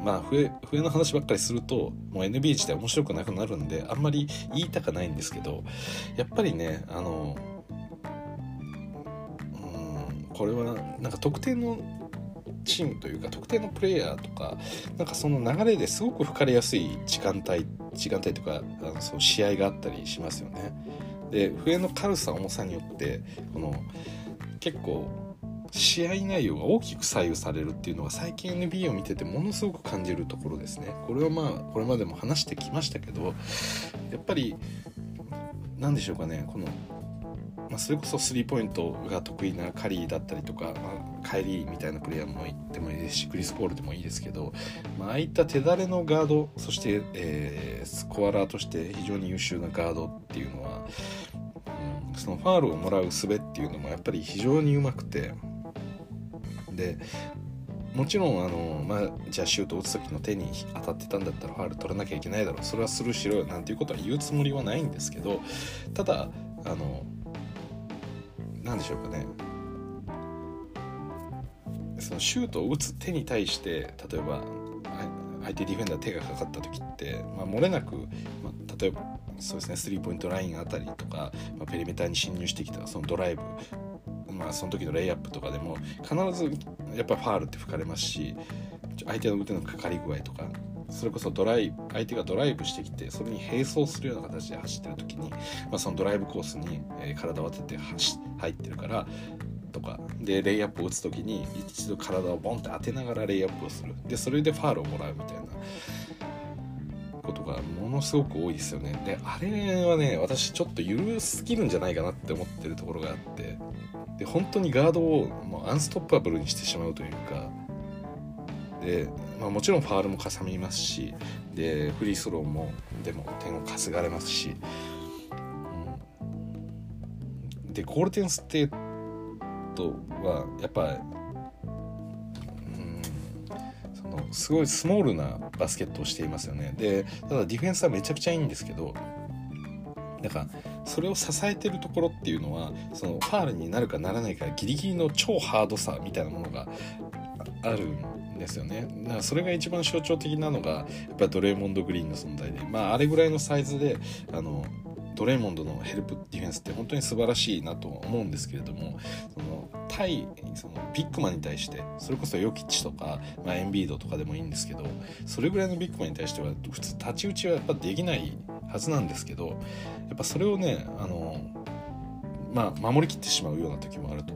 まあ笛笛の話ばっかりするともう NBA 自体面白くなくなるんであんまり言いたくないんですけどやっぱりねあのうんこれはなんか特定のチームというか特定のプレイヤーとかなんかその流れですごく吹かれやすい時間帯時間帯とかあのその試合があったりしますよね。で笛の軽さ重さによってこの結構試合内容が大きく左右されるっていうのが最近 NBA を見ててものすごく感じるところですね。これはまあこれまでも話してきましたけどやっぱり何でしょうかねこのまあ、それこそスリーポイントが得意なカリーだったりとか、まあ、カイリーみたいなプレイヤーもいってもいいですしクリス・ポールでもいいですけど、まあ、あいった手だれのガードそして、えー、スコアラーとして非常に優秀なガードっていうのは、そのファールをもらう術っていうのもやっぱり非常にうまくてでもちろんあの、まあ、じゃあシュート打つ時の手に当たってたんだったらファール取らなきゃいけないだろう。それはスルーしろよ。なんていうことは言うつもりはないんですけどただあの何でしょうかね。そのシュートを打つ手に対して例えば相手ディフェンダー手がかかった時って、まあ、漏れなく、まあ、例えばそうですねスリーポイントラインあたりとか、まあ、ペリメーターに侵入してきたそのドライブ、まあ、その時のレイアップとかでも必ずやっぱファールって吹かれますし相手の腕のかかり具合とかそれこそドライ相手がドライブしてきてそれに並走するような形で走ってる時に、まあ、そのドライブコースに、体を当てて入ってるからとかでレイアップを打つ時に一度体をボンって当てながらレイアップをする。でそれでファールをもらうみたいな。ことがものすごく多いですよね。であれはね私ちょっと緩すぎるんじゃないかなって思ってるところがあって。で本当にガードをもうアンストッパブルにしてしまうというか。でまあ、もちろんファールもかさみますし。でフリースローもでも点を稼がれますし、うん、でゴールデンステートはやっぱ、のすごいスモールなバスケットをしていますよね。でただディフェンスはめちゃくちゃいいんですけどなんかそれを支えてるところっていうのはそのファールになるかならないかギリギリの超ハードさみたいなものがあるんですよね。だからそれが一番象徴的なのがやっぱドレーモンド・グリーンの存在でまああれぐらいのサイズであのドレーモンドのヘルプディフェンスって本当に素晴らしいなと思うんですけれどもその対そのビッグマンに対してそれこそヨキッチとか、まあ、エンビードとかでもいいんですけどそれぐらいのビッグマンに対しては普通太刀打ちはやっぱできないはずなんですけどやっぱそれをねあのまあ守りきってしまうような時もあると。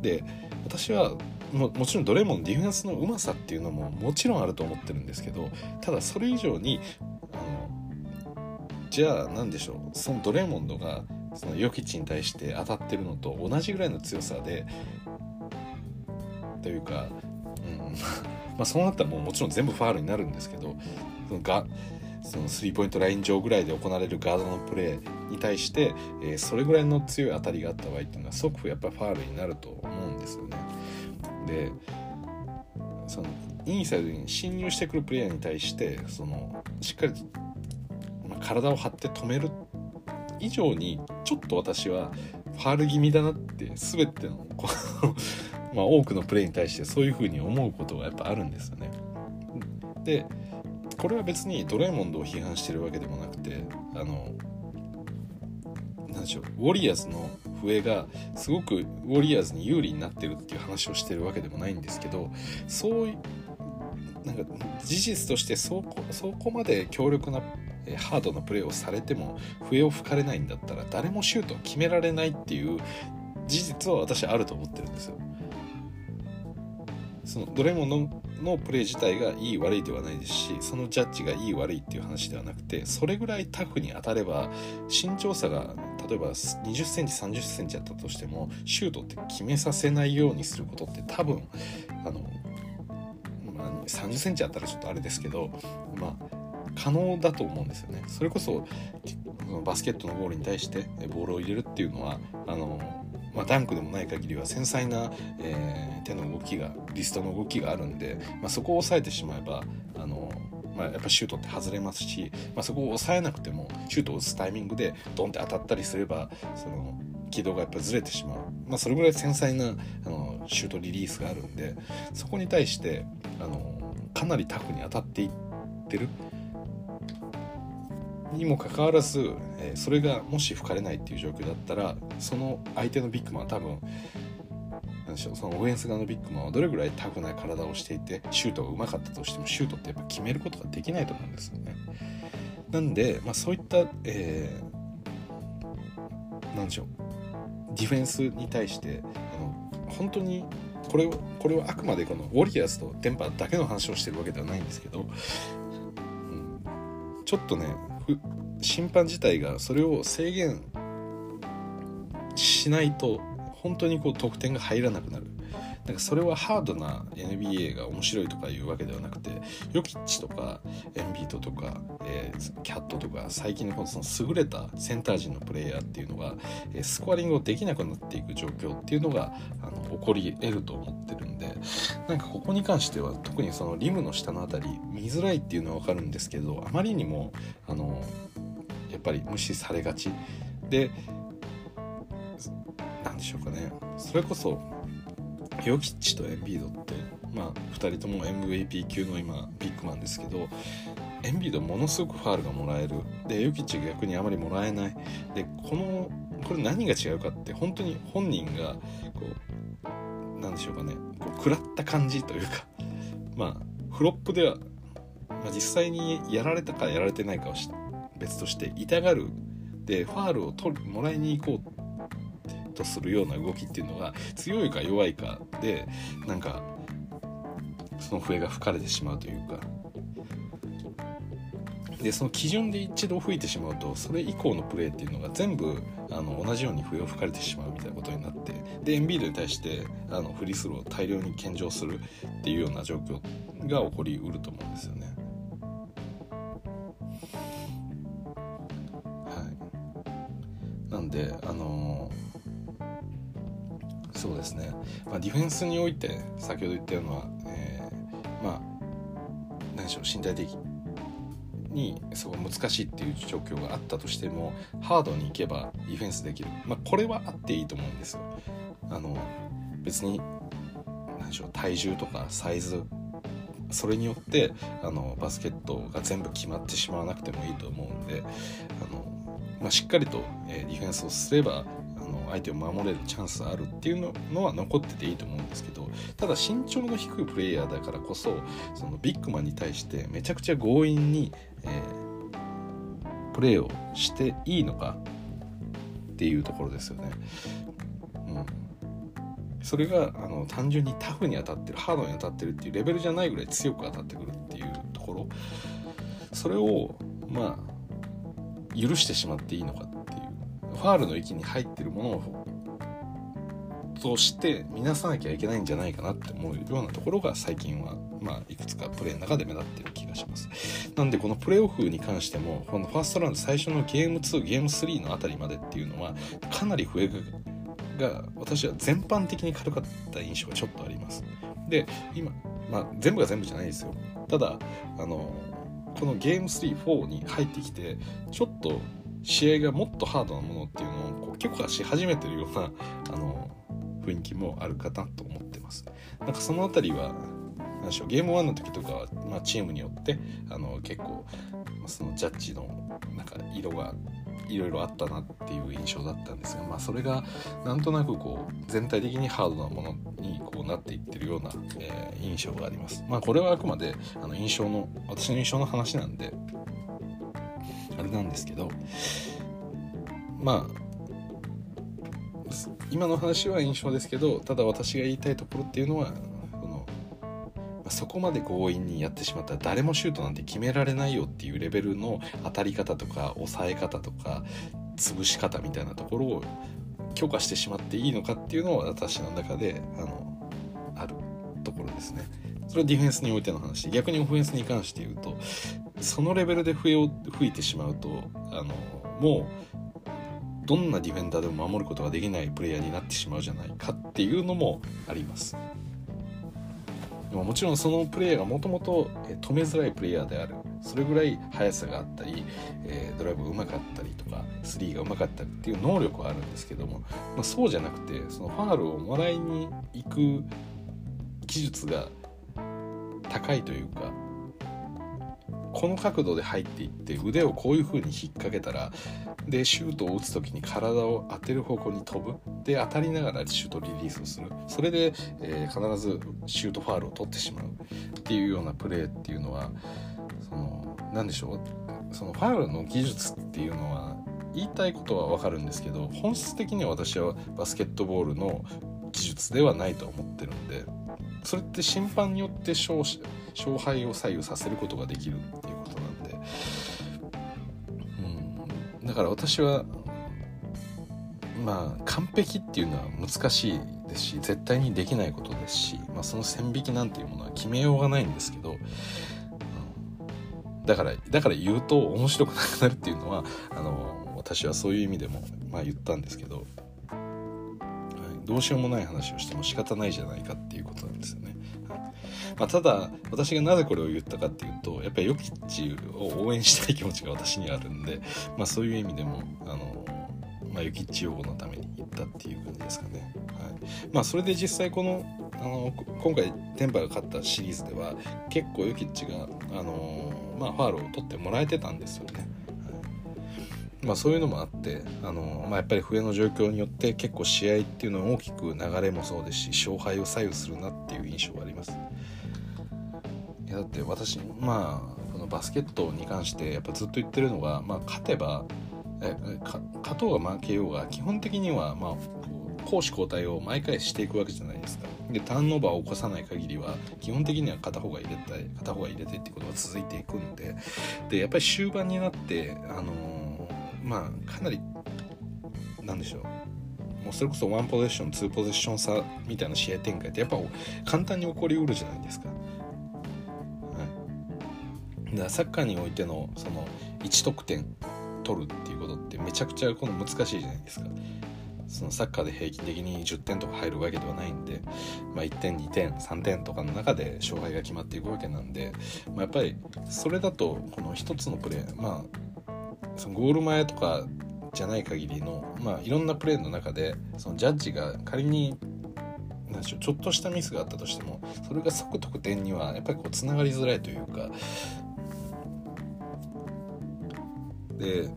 で私はももちろんドレモンディフェンスのうまさっていうのももちろんあると思ってるんですけどただそれ以上にあのじゃあ何でしょうそのドレモンドがそのヨキチに対して当たってるのと同じぐらいの強さでというか、うん <laughs> まあ、そうなったらもうもちろん全部ファールになるんですけどそのがそのスリーポイントライン上ぐらいで行われるガードのプレーに対して、えー、それぐらいの強い当たりがあった場合っていうのは即やっぱファールになると思うんですよね。でそのインサイドに侵入してくるプレイヤーに対してそのしっかり、体を張って止める以上にちょっと私はファール気味だなって全ての <laughs> まあ多くのプレーに対してそういうふうに思うことがやっぱあるんですよね。でこれは別にドラえもんドを批判してるわけでもなくてあの何でしょうウォリアーズの笛がすごくウォリアーズに有利になってるっていう話をしてるわけでもないんですけどそういうなんか事実としてそこそこまで強力なハードなプレーをされても笛を吹かれないんだったら誰もシュートを決められないっていう事実は私あると思ってるんですよ。そのドレモンののプレー自体がいい悪いではないですしそのジャッジがいい悪いっていう話ではなくてそれぐらいタフに当たれば身長差が例えば2 0センチ3 0センチだったとしてもシュートって決めさせないようにすることって多分あの、まあ、3 0センチあったらちょっとあれですけどまあ可能だと思うんですよね。それこそバスケットのゴールに対してボールを入れるっていうのはあのまあ、ダンクでもない限りは繊細な、えー、手の動きがリストの動きがあるんで、まあ、そこを抑えてしまえばあの、まあ、やっぱシュートって外れますし、まあ、そこを抑えなくてもシュートを打つタイミングでドンって当たったりすればその軌道がやっぱずれてしまう、まあ、それぐらい繊細なあのシュートリリースがあるんでそこに対してあのかなりタフに当たっていってる。にもかかわらず、え、それがもし吹かれないっていう状況だったらその相手のビッグマンは多分なんでしょうそのオフェンス側のビッグマンはどれぐらいタフな体をしていてシュートが上手かったとしてもシュートってやっぱ決めることができないと思うんですよね。なんで、まあ、そういった、えー、なんでしょうディフェンスに対してあの本当にこれをこれはあくまでこのウォリアーズとデンパだけの話をしてるわけではないんですけど、うん、ちょっとね審判自体がそれを制限しないと本当にこう得点が入らなくなる。なんかそれはハードな NBA が面白いとかいうわけではなくてヨキッチとかエンビートとか、えー、キャットとか最近のその優れたセンター陣のプレイヤーっていうのが、えー、スコアリングをできなくなっていく状況っていうのがあの起こり得ると思ってるんでなんかここに関しては特にそのリムの下の辺り見づらいっていうのは分かるんですけどあまりにもあのやっぱり無視されがち。で何でしょうかね。それこそヨキッチとエンビードってまあ2人とも MVP 級の今ビッグマンですけどエンビードものすごくファールがもらえる。でヨキッチが逆にあまりもらえない。でこのこれ何が違うかって本当に本人がこうなんでしょうかね。こう食らった感じというかまあフロップでは、まあ、実際にやられたかやられてないかは別として痛がる。でファールを取るもらいに行こうとするような動きっていうのが強いか弱いかでなんかその笛が吹かれてしまうというかでその基準で一度吹いてしまうとそれ以降のプレーっていうのが全部あの同じように笛を吹かれてしまうみたいなことになってでエンビードに対してあのフリースローを大量に献上するっていうような状況が起こりうると思うんですよね。はい、なんであのーそうですね、まあ、ディフェンスにおいて先ほど言ったような、えー、まあ何でしょう身体的にすごい難しいっていう状況があったとしてもハードに行けばディフェンスできる、まあ、これはあっていいと思うんですよ。あの別に何でしょう体重とかサイズそれによってあのバスケットが全部決まってしまわなくてもいいと思うんであの、まあ、しっかりと、えー、ディフェンスをすれば相手を守れるチャンスあるっていうのは残ってていいと思うんですけどただ身長の低いプレイヤーだからこそそのビッグマンに対してめちゃくちゃ強引に、えー、プレーをしていいのかっていうところですよね。うんそれがあの単純にタフに当たってるハードに当たってるっていうレベルじゃないぐらい強く当たってくるっていうところそれをまあ許してしまっていいのかファールの域に入ってるものをとして見なさなきゃいけないんじゃないかなって思うようなところが最近は、まあ、いくつかプレーの中で目立ってる気がします。なんでこのプレーオフに関してもこのファーストラウンド最初のゲーム2ゲーム3のあたりまでっていうのはかなり笛が私は全般的に軽かった印象がちょっとあります。で今、まあ、全部が全部じゃないですよ。ただあのこのゲーム34に入ってきてちょっと試合がもっとハードなものっていうのをこう許可し始めてるような <laughs> あの雰囲気もあるかなと思ってます。なんかその辺りは何でしょうゲーム1の時とかは、まあ、チームによってあの結構そのジャッジのなんか色がいろいろあったなっていう印象だったんですが、まあ、それがなんとなくこう全体的にハードなものにこうなっていってるような、えー、印象があります。まあ、これはあくまであの印象の私の印象の話なんであれなんですけどまあ今の話は印象ですけどただ私が言いたいところっていうのはこのそこまで強引にやってしまったら誰もシュートなんて決められないよっていうレベルの当たり方とか抑え方とか潰し方みたいなところを許可してしまっていいのかっていうのは私の中であのあるところですね。それはディフェンスにおいての話逆にオフェンスに関して言うとそのレベルで笛を吹いてしまうとあのもうどんなディフェンダーでも守ることができないプレイヤーになってしまうじゃないかっていうのもあります。でももちろんそのプレイヤーがもともと止めづらいプレイヤーであるそれぐらい速さがあったり、え、ドライブがうまかったりとかスリーがうまかったりっていう能力はあるんですけども、まあ、そうじゃなくてそのファールをもらいに行く技術が高いというかこの角度で入っていって腕をこういう風に引っ掛けたらでシュートを打つ時に体を当てる方向に飛ぶ。で当たりながらシュートリリースをする。それで、えー、必ずシュートファールを取ってしまう。っていうようなプレーっていうのはその何でしょう。そのファールの技術っていうのは言いたいことは分かるんですけど本質的には私はバスケットボールの技術ではないと思ってるんで。それって審判によって勝勝敗を左右させることができるっていうことなんで、うん、だから私はまあ完璧っていうのは難しいですし絶対にできないことですし、まあ、その線引きなんていうものは決めようがないんですけど、だからだから言うと面白くなくなるっていうのはあの私はそういう意味でも、まあ、言ったんですけど、どうしようもない話をしても仕方ないじゃないかっていうことなんですよね。まあ、ただ私がなぜこれを言ったかっていうとやっぱりヨキッチを応援したい気持ちが私にあるんで、まあ、そういう意味でもあの、まあ、ヨキッチ擁護のために言ったっていう感じですかね。はいまあ、それで実際このあの今回テンパが勝ったシリーズでは結構ヨキッチがあの、まあ、ファールを取ってもらえてたんですよね。まあ、そういうのもあってあの、まあ、やっぱり笛の状況によって結構試合っていうのは大きく流れもそうですし勝敗を左右するなっていう印象があります。いやだって私まあこのバスケットに関してやっぱずっと言ってるのが、まあ、勝てばえ勝とうが負けようが基本的にはまあ攻守交代を毎回していくわけじゃないですか。でターンオーバーを起こさない限りは基本的には片方が入れたい片方が入れてってことが続いていくんででやっぱり終盤になってあの、まあかなりなんでしょうもうそれこそワンポゼッションツーポゼッション差みたいな試合展開ってやっぱ簡単に起こりうるじゃないですか。はいだからサッカーにおいてのその1得点取るっていうことってめちゃくちゃこの難しいじゃないですか。そのサッカーで平均的に10点とか入るわけではないんで、まあ、1点2点3点とかの中で勝敗が決まっていくわけなんで、まあ、やっぱりそれだとこの一つのプレーまあそのゴール前とかじゃない限りの、まあ、いろんなプレーの中でそのジャッジが仮になんでしょうちょっとしたミスがあったとしてもそれが即得点にはやっぱりこうつながりづらいというか。で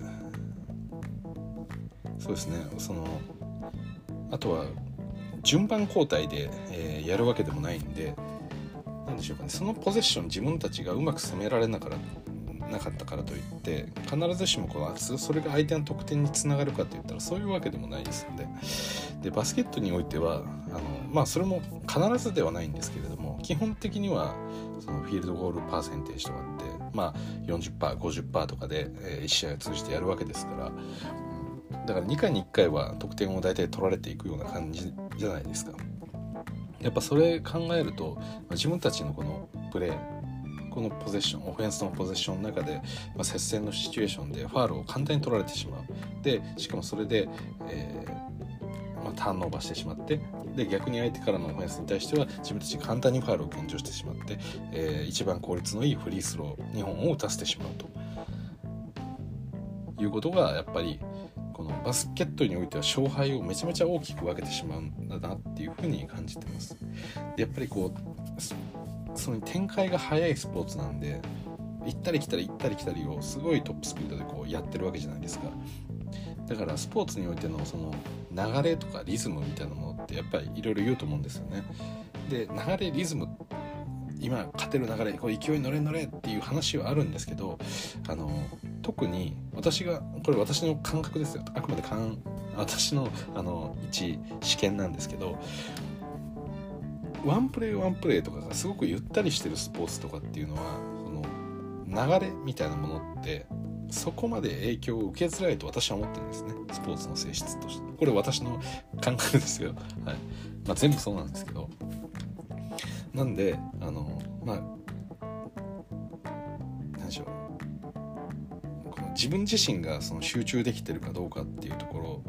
そうですね。そのあとは順番交代で、えー、やるわけでもないんで何でしょうかね。そのポゼッション自分たちがうまく攻められなからなかったからといって必ずしもこのそれが相手の得点につながるかといったらそういうわけでもないですのででバスケットにおいてはあのまあそれも必ずではないんですけれども基本的にはそのフィールドゴールパーセンテージとかってまあ 40%50% とかで、えー、1試合を通じてやるわけですからだから2回に1回は得点を大体取られていくような感じじゃないですか。やっぱそれ考えると自分たちのこのプレーこのポゼッションオフェンスのポゼッションの中で、まあ、接戦のシチュエーションでファールを簡単に取られてしまうでしかもそれで、えーまあ、ターンオーバーしてしまってで逆に相手からのオフェンスに対しては自分たち簡単にファールを献上してしまって、えー、一番効率のいいフリースロー2本を打たせてしまうということがやっぱりこのバスケットにおいては勝敗をめちゃめちゃ大きく分けてしまうんだなっていうふうに感じてます。でやっぱりこうその展開が速いスポーツなんで行ったり来たり行ったり来たりをすごいトップスピードでこうやってるわけじゃないですか。だからスポーツにおいてのその流れとかリズムみたいなものってやっぱりいろいろ言うと思うんですよね。で流れリズム今勝てる流れこれ勢い乗れ乗れっていう話はあるんですけどあの特に私がこれ私の感覚ですよあくまで私のあの一試験なんですけどワンプレーワンプレーとかがすごくゆったりしてるスポーツとかっていうのはその流れみたいなものってそこまで影響を受けづらいと私は思ってるんですね。スポーツの性質として。これ私の感覚ですよ、はい。まあ、全部そうなんですけど。なんであのまあ何でしょう。この自分自身がその集中できてるかどうかっていうところ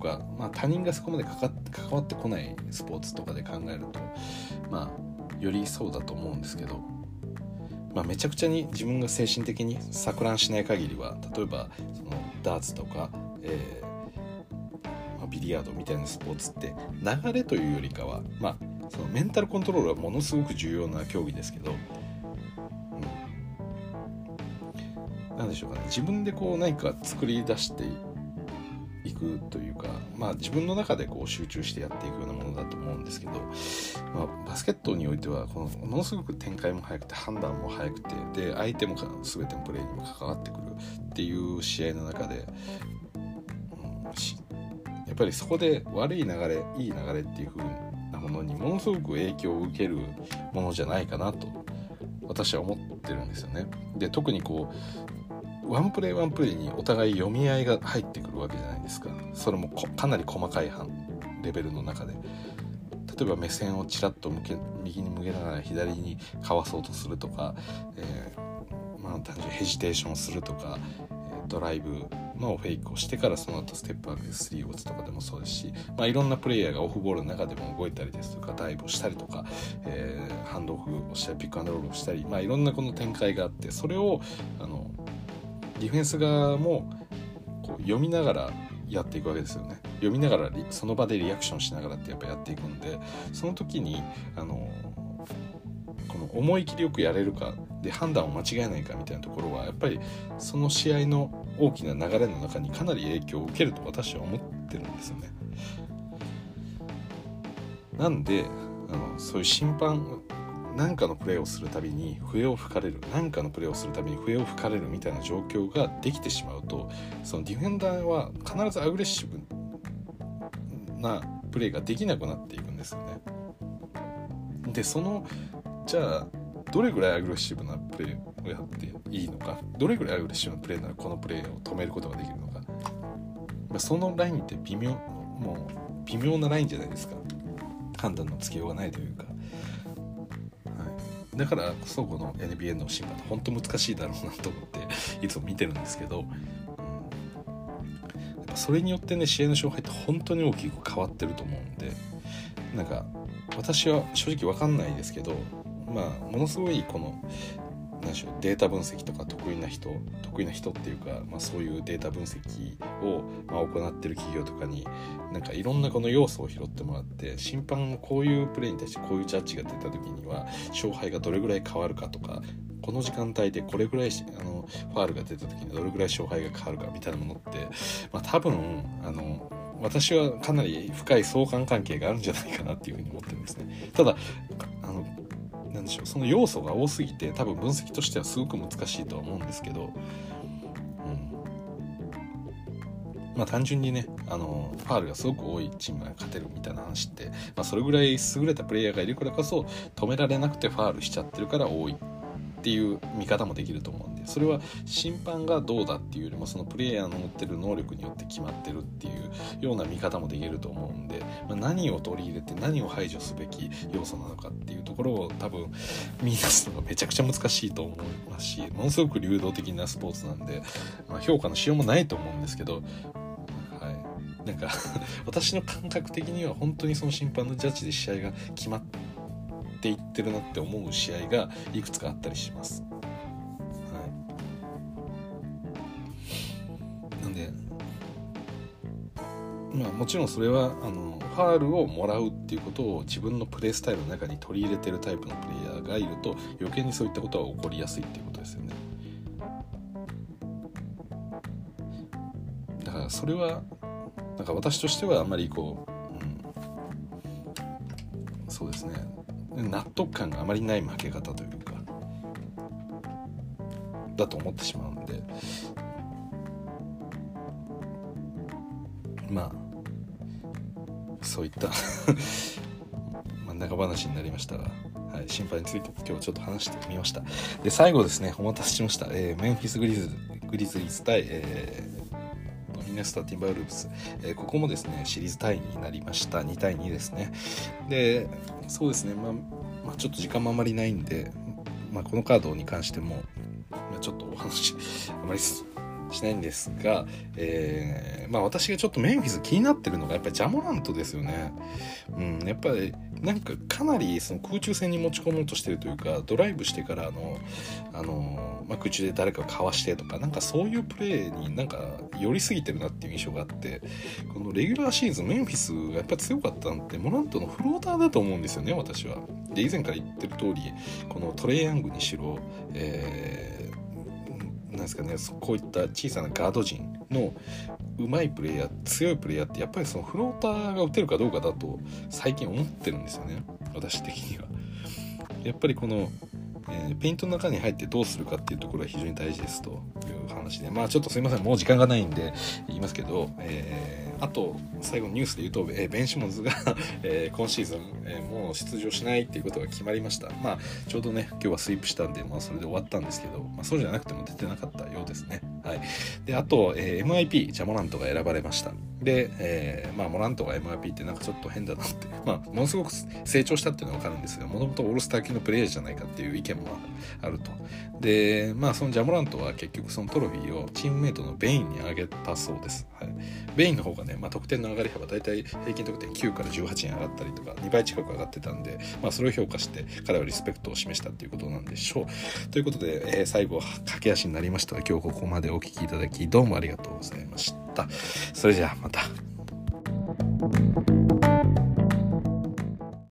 か、まあ、他人がそこまでかか関わってこないスポーツとかで考えるとまあよりそうだと思うんですけど、まあ、めちゃくちゃに自分が精神的に錯乱しない限りは例えばそのダーツとか、えーまあ、ビリヤードみたいなスポーツって流れというよりかはまあそのメンタルコントロールはものすごく重要な競技ですけど、何でしょうかね。自分でこう何か作り出していくというか、まあ、自分の中でこう集中してやっていくようなものだと思うんですけど、まあ、バスケットにおいてはこのものすごく展開も速くて判断も速くてで相手も全てのプレーにも関わってくるっていう試合の中で、うん、やっぱりそこで悪い流れいい流れっていう風なものにものすごく影響を受けるものじゃないかなと私は思ってるんですよね。で特にこうワンプレーワンプレーにお互い読み合いが入ってくるわけじゃないですか。それもかなり細かいレベルの中で。例えば目線をちらっと向け右に向けながら左にかわそうとするとか、えー、まあ単純にヘジテーションするとかドライブのフェイクをしてからその後ステップアップでスリーを打つとかでもそうですし、まあ、いろんなプレイヤーがオフボールの中でも動いたりですとかダイブをしたりとか、えー、ハンドオフをしたりピックアンドロールをしたり、まあ、いろんなこの展開があってそれをあのディフェンス側もこう読みながらやっていくわけですよね読みながらその場でリアクションしながらってやっぱやっていくんでその時にあのこの思い切りよくやれるかで判断を間違えないかみたいなところはやっぱりその試合の大きな流れの中にかなり影響を受けると私は思ってるんですよね。なんであのそういう審判何かのプレーをするたびに笛を吹かれる何かのプレーをするたびに笛を吹かれるみたいな状況ができてしまうとそのディフェンダーは必ずアグレッシブなプレーができなくなっていくんですよね。でそのじゃあどれぐらいアグレッシブなプレーをやっていいのかどれぐらいアグレッシブなプレーならこのプレーを止めることができるのか、そのラインって微妙もう微妙なラインじゃないですか。判断のつけようがないというか、だからこそこの NBA の審判って本当難しいだろうなと思っていつも見てるんですけど、うん、それによってね試合の勝敗って本当に大きく変わってると思うんでなんか私は正直分かんないですけどまあものすごいこの何でしょうデータ分析とか得意な人得意な人っていうか、まあ、そういうデータ分析を、まあ、行ってる企業とかになんかいろんなこの要素を拾ってもらって審判こういうプレーに対してこういうジャッジが出た時には勝敗がどれぐらい変わるかとかこの時間帯でこれぐらいあのファールが出た時にどれぐらい勝敗が変わるかみたいなものって、まあ、多分あの私はかなり深い相関関係があるんじゃないかなっていうふうに思ってるんですね。ただあのなんでしょう。その要素が多すぎて多分分析としてはすごく難しいとは思うんですけど、うん、まあ単純にねあのファールがすごく多いチームが勝てるみたいな話って、まあ、それぐらい優れたプレイヤーがいるからこそ止められなくてファールしちゃってるから多い。っていう見方もできると思うんでそれは審判がどうだっていうよりもそのプレイヤーの持ってる能力によって決まってるっていうような見方もできると思うんで、まあ、何を取り入れて何を排除すべき要素なのかっていうところを多分見出すのがめちゃくちゃ難しいと思いますしものすごく流動的なスポーツなんで、まあ、評価のしようもないと思うんですけどなんか <laughs> 私の感覚的には本当にその審判のジャッジで試合が決まってっていってるなって思う試合がいくつかあったりします。はい、なんでまあ、もちろんそれはあのファールをもらうっていうことを自分のプレースタイルの中に取り入れてるタイプのプレイヤーがいると余計にそういったことは起こりやすいっていうことですよね。だからそれはなんか私としてはあんまりこう、うん、そうですね納得感があまりない負け方というかだと思ってしまうんで。まあそういった <laughs> ま長話になりましたが、はい、心配について今日ちょっと話してみました。で最後ですねお待たせしました、えー、メンフィスグリズグリズリーズ対、えー、ミネスタ・ティンバールブス、えー、ここもですねシリーズタイになりました。2対2ですね。でそうですね、まあ、まあ、ちょっと時間もあまりないんで、まあ、このカードに関しても、まあ、ちょっとお話あまりしないんですが、えー、まあ私がちょっとメンフィス気になってるのがやっぱりジャモラントですよね。うん、やっぱり何かかなりその空中戦に持ち込もうとしてるというかドライブしてからあのあの、まあ、空中で誰かをかわしてとかなんかそういうプレーになんか寄りすぎてるなっていう印象があってこのレギュラーシーズンメンフィスがやっぱり強かったのってモラントのフローターだと思うんですよね私は。で以前から言ってる通りこのトレイヤングにしろ、えーなんですかねこういった小さなガード陣のうまいプレイヤー強いプレイヤーってやっぱりそのフローターが打てるかどうかだと最近思ってるんですよね私的には。やっぱりこのえー、ペイントの中に入ってどうするかっていうところは非常に大事ですという話でまあちょっとすいませんもう時間がないんで言いますけど、え、あと最後ニュースで言うと、えー、ベンシモンズが <laughs> えー、今シーズン、えー、もう出場しないっていうことが決まりました。まあちょうどね今日はスイープしたんで、まあ、それで終わったんですけど、まあ、そうじゃなくても出てなかったようですね。はい。であと、えー、MIP ジャモラントが選ばれました。で、えー、まあモラントが MIP ってなんかちょっと変だなって <laughs> まあものすごく成長したっていうのは分かるんですがもともとオールスター級のプレイヤーじゃないかっていう意見もあると。でまあそのジャモラントは結局そのトロフィーをチームメイトのベインにあげたそうです、はい、ベインの方がね、まあ、得点の上がり幅大体平均得点9から18に上がったりとか2倍近く上がってたんで、まあ、それを評価して彼はリスペクトを示したっていうことなんでしょう。ということで、えー、最後駆け足になりましたが今日ここまでお聴きいただきどうもありがとうございました。それじゃあまた。